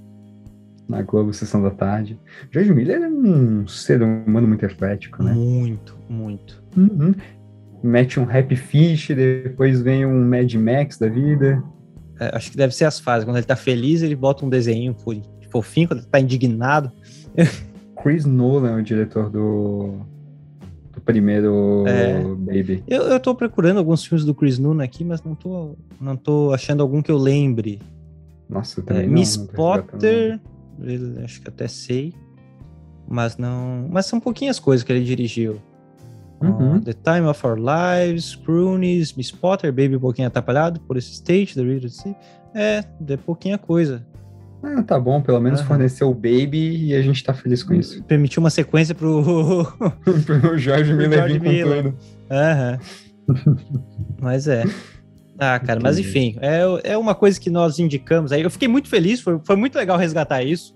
Na Globo Sessão da Tarde. George Miller é um ser humano muito eclético, né? Muito, muito. Uhum. Mete um Happy Fish, depois vem um Mad Max da vida. É, acho que deve ser as fases. Quando ele tá feliz, ele bota um desenho fo- fofinho. Quando ele tá indignado, (laughs) Chris Nolan, o diretor do, do primeiro É. Baby. Eu, eu tô procurando alguns filmes do Chris Nolan aqui, mas não tô, não tô achando algum que eu lembre. Nossa, eu É, também não, Miss não tô resgatando. Ele- acho que até sei. Mas não. Mas são pouquinhas coisas que ele dirigiu. Uhum. The Time of Our Lives, Croonies, Miss Potter, Baby um pouquinho atrapalhado, por esse stage, The Reader Sea. É, de pouquinha coisa. Ah, tá bom, pelo menos Aham. forneceu o Baby e a gente tá feliz com isso. (laughs) Permitiu uma sequência pro. (laughs) Pro Jorge Miller vir com tudo. Aham. (laughs) Mas é. Ah, cara, mas enfim, é, é uma coisa que nós indicamos aí. Eu fiquei muito feliz, foi, foi muito legal resgatar isso.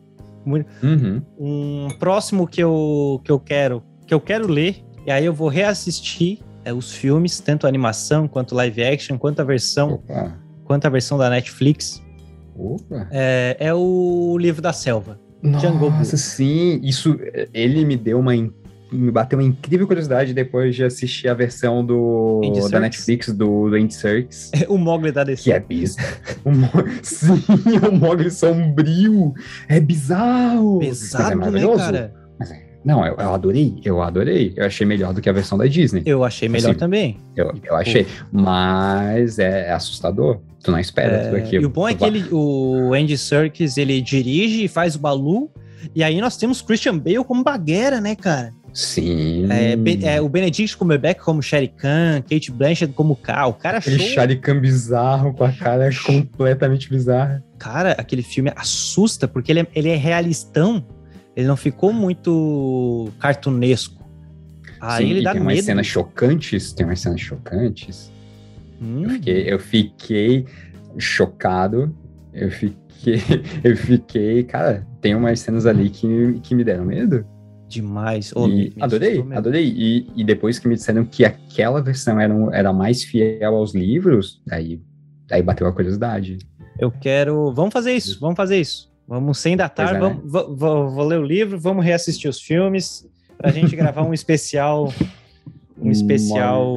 Uhum. Um próximo que eu, que eu quero, que eu quero ler, e aí eu vou reassistir é, os filmes, tanto a animação quanto live action, quanto a versão, Opa. quanto a versão da Netflix, Opa. é, é o livro da selva. Nossa, sim, isso, ele me deu uma, me bateu uma incrível curiosidade depois de assistir a versão do, Andy da? Netflix, do, do Andy Serkis, (laughs) O Mogli da DC. que é bizarro. (laughs) Sim, (laughs) o Mogli sombrio, é bizarro. É Pesado, né, maravilhoso. cara? Mas é- Não, eu, eu adorei, eu adorei, eu achei melhor do que a versão da Disney, Eu achei melhor Assim, também. eu, eu achei, mas é, é assustador, tu não espera tudo É, aquilo. e o bom é que ele, o Andy Serkis, ele dirige e faz o Balu, e aí nós temos Christian Bale como Baguera, né, cara? Sim. É, é, o Benedict Cumberbatch como Sherry Khan, Kate Blanchett como K. O cara Aquele show. Sharikan bizarro, com a cara completamente bizarra. Cara, aquele filme assusta, porque ele é, ele é realistão. Ele não ficou muito cartunesco. Aí Sim, ele e dá tem umas medo. cenas chocantes, tem umas cenas chocantes. Hum, Eu, fiquei, eu fiquei chocado, eu fiquei, (laughs) eu fiquei, cara, tem umas cenas ali que, que me deram medo. Demais. Ô, e adorei, adorei. E, e depois que me disseram que aquela versão era, um- era mais fiel aos livros, aí, aí bateu a curiosidade. Eu quero. Vamos fazer isso, vamos fazer isso. Vamos sem datar, é, vamos, vou, vou- vou ler o livro, vamos reassistir os filmes, pra gente gravar um (laughs) especial. Um especial.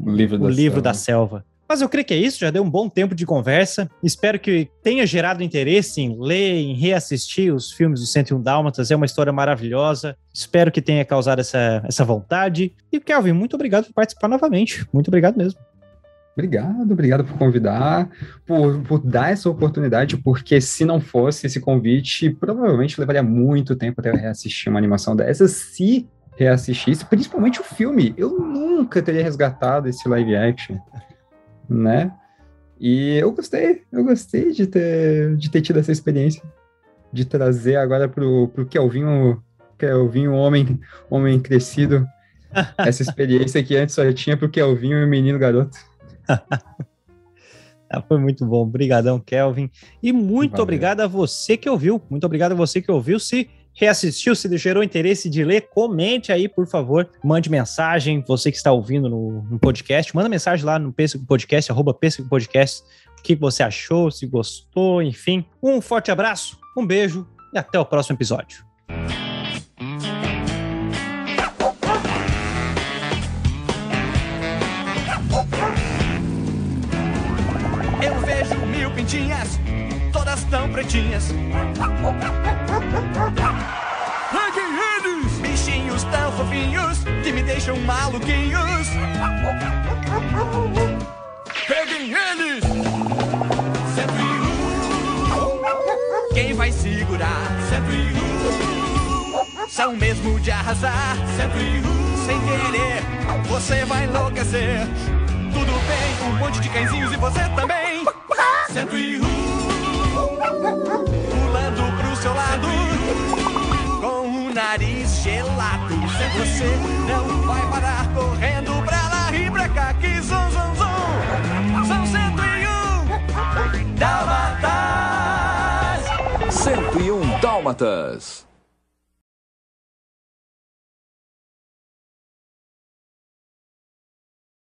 O livro o livro da selva. Mas eu creio que é isso, já deu um bom tempo de conversa. Espero que tenha gerado interesse em ler, em reassistir os filmes do 101 Dálmatas. É uma história maravilhosa. Espero que tenha causado essa, essa vontade. E, Kelvin, muito obrigado por participar novamente. Muito obrigado mesmo. Obrigado, obrigado por convidar, por, por dar essa oportunidade, porque se não fosse esse convite, provavelmente levaria muito tempo até eu reassistir uma animação dessa, se reassistisse, principalmente o filme. Eu nunca teria resgatado esse live action, né? E eu gostei, eu gostei de ter, de ter tido essa experiência, de trazer agora pro, pro Kelvinho, Kelvinho homem, homem crescido, (laughs) essa experiência que antes só tinha pro Kelvinho e menino garoto. (laughs) Ah, foi muito bom. Obrigadão, Kelvin. E muito Valeu. obrigado a você que ouviu. Muito obrigado a você que ouviu. Se reassistiu, se gerou interesse de ler, comente aí, por favor. Mande mensagem. Você que está ouvindo no, no podcast, manda mensagem lá no Pêssego Podcast, arroba Pêssego Podcast. O que você achou, se gostou, enfim. Um forte abraço, um beijo e até o próximo episódio. Eu vejo mil pintinhas, todas tão pretinhas. Peguem eles! Bichinhos tão fofinhos que me deixam maluquinhos. Peguem eles! Cento e um. Quem vai segurar? Cento e um. São mesmo de arrasar. Cento e um. Sem querer, você vai enlouquecer. Tudo bem, um monte de cãezinhos e você também. 101 Pulando pro seu lado Com o nariz gelado. Você não vai parar correndo pra lá e pra cá Que zum zum zum. São 101 Dálmatas. 101 Dálmatas.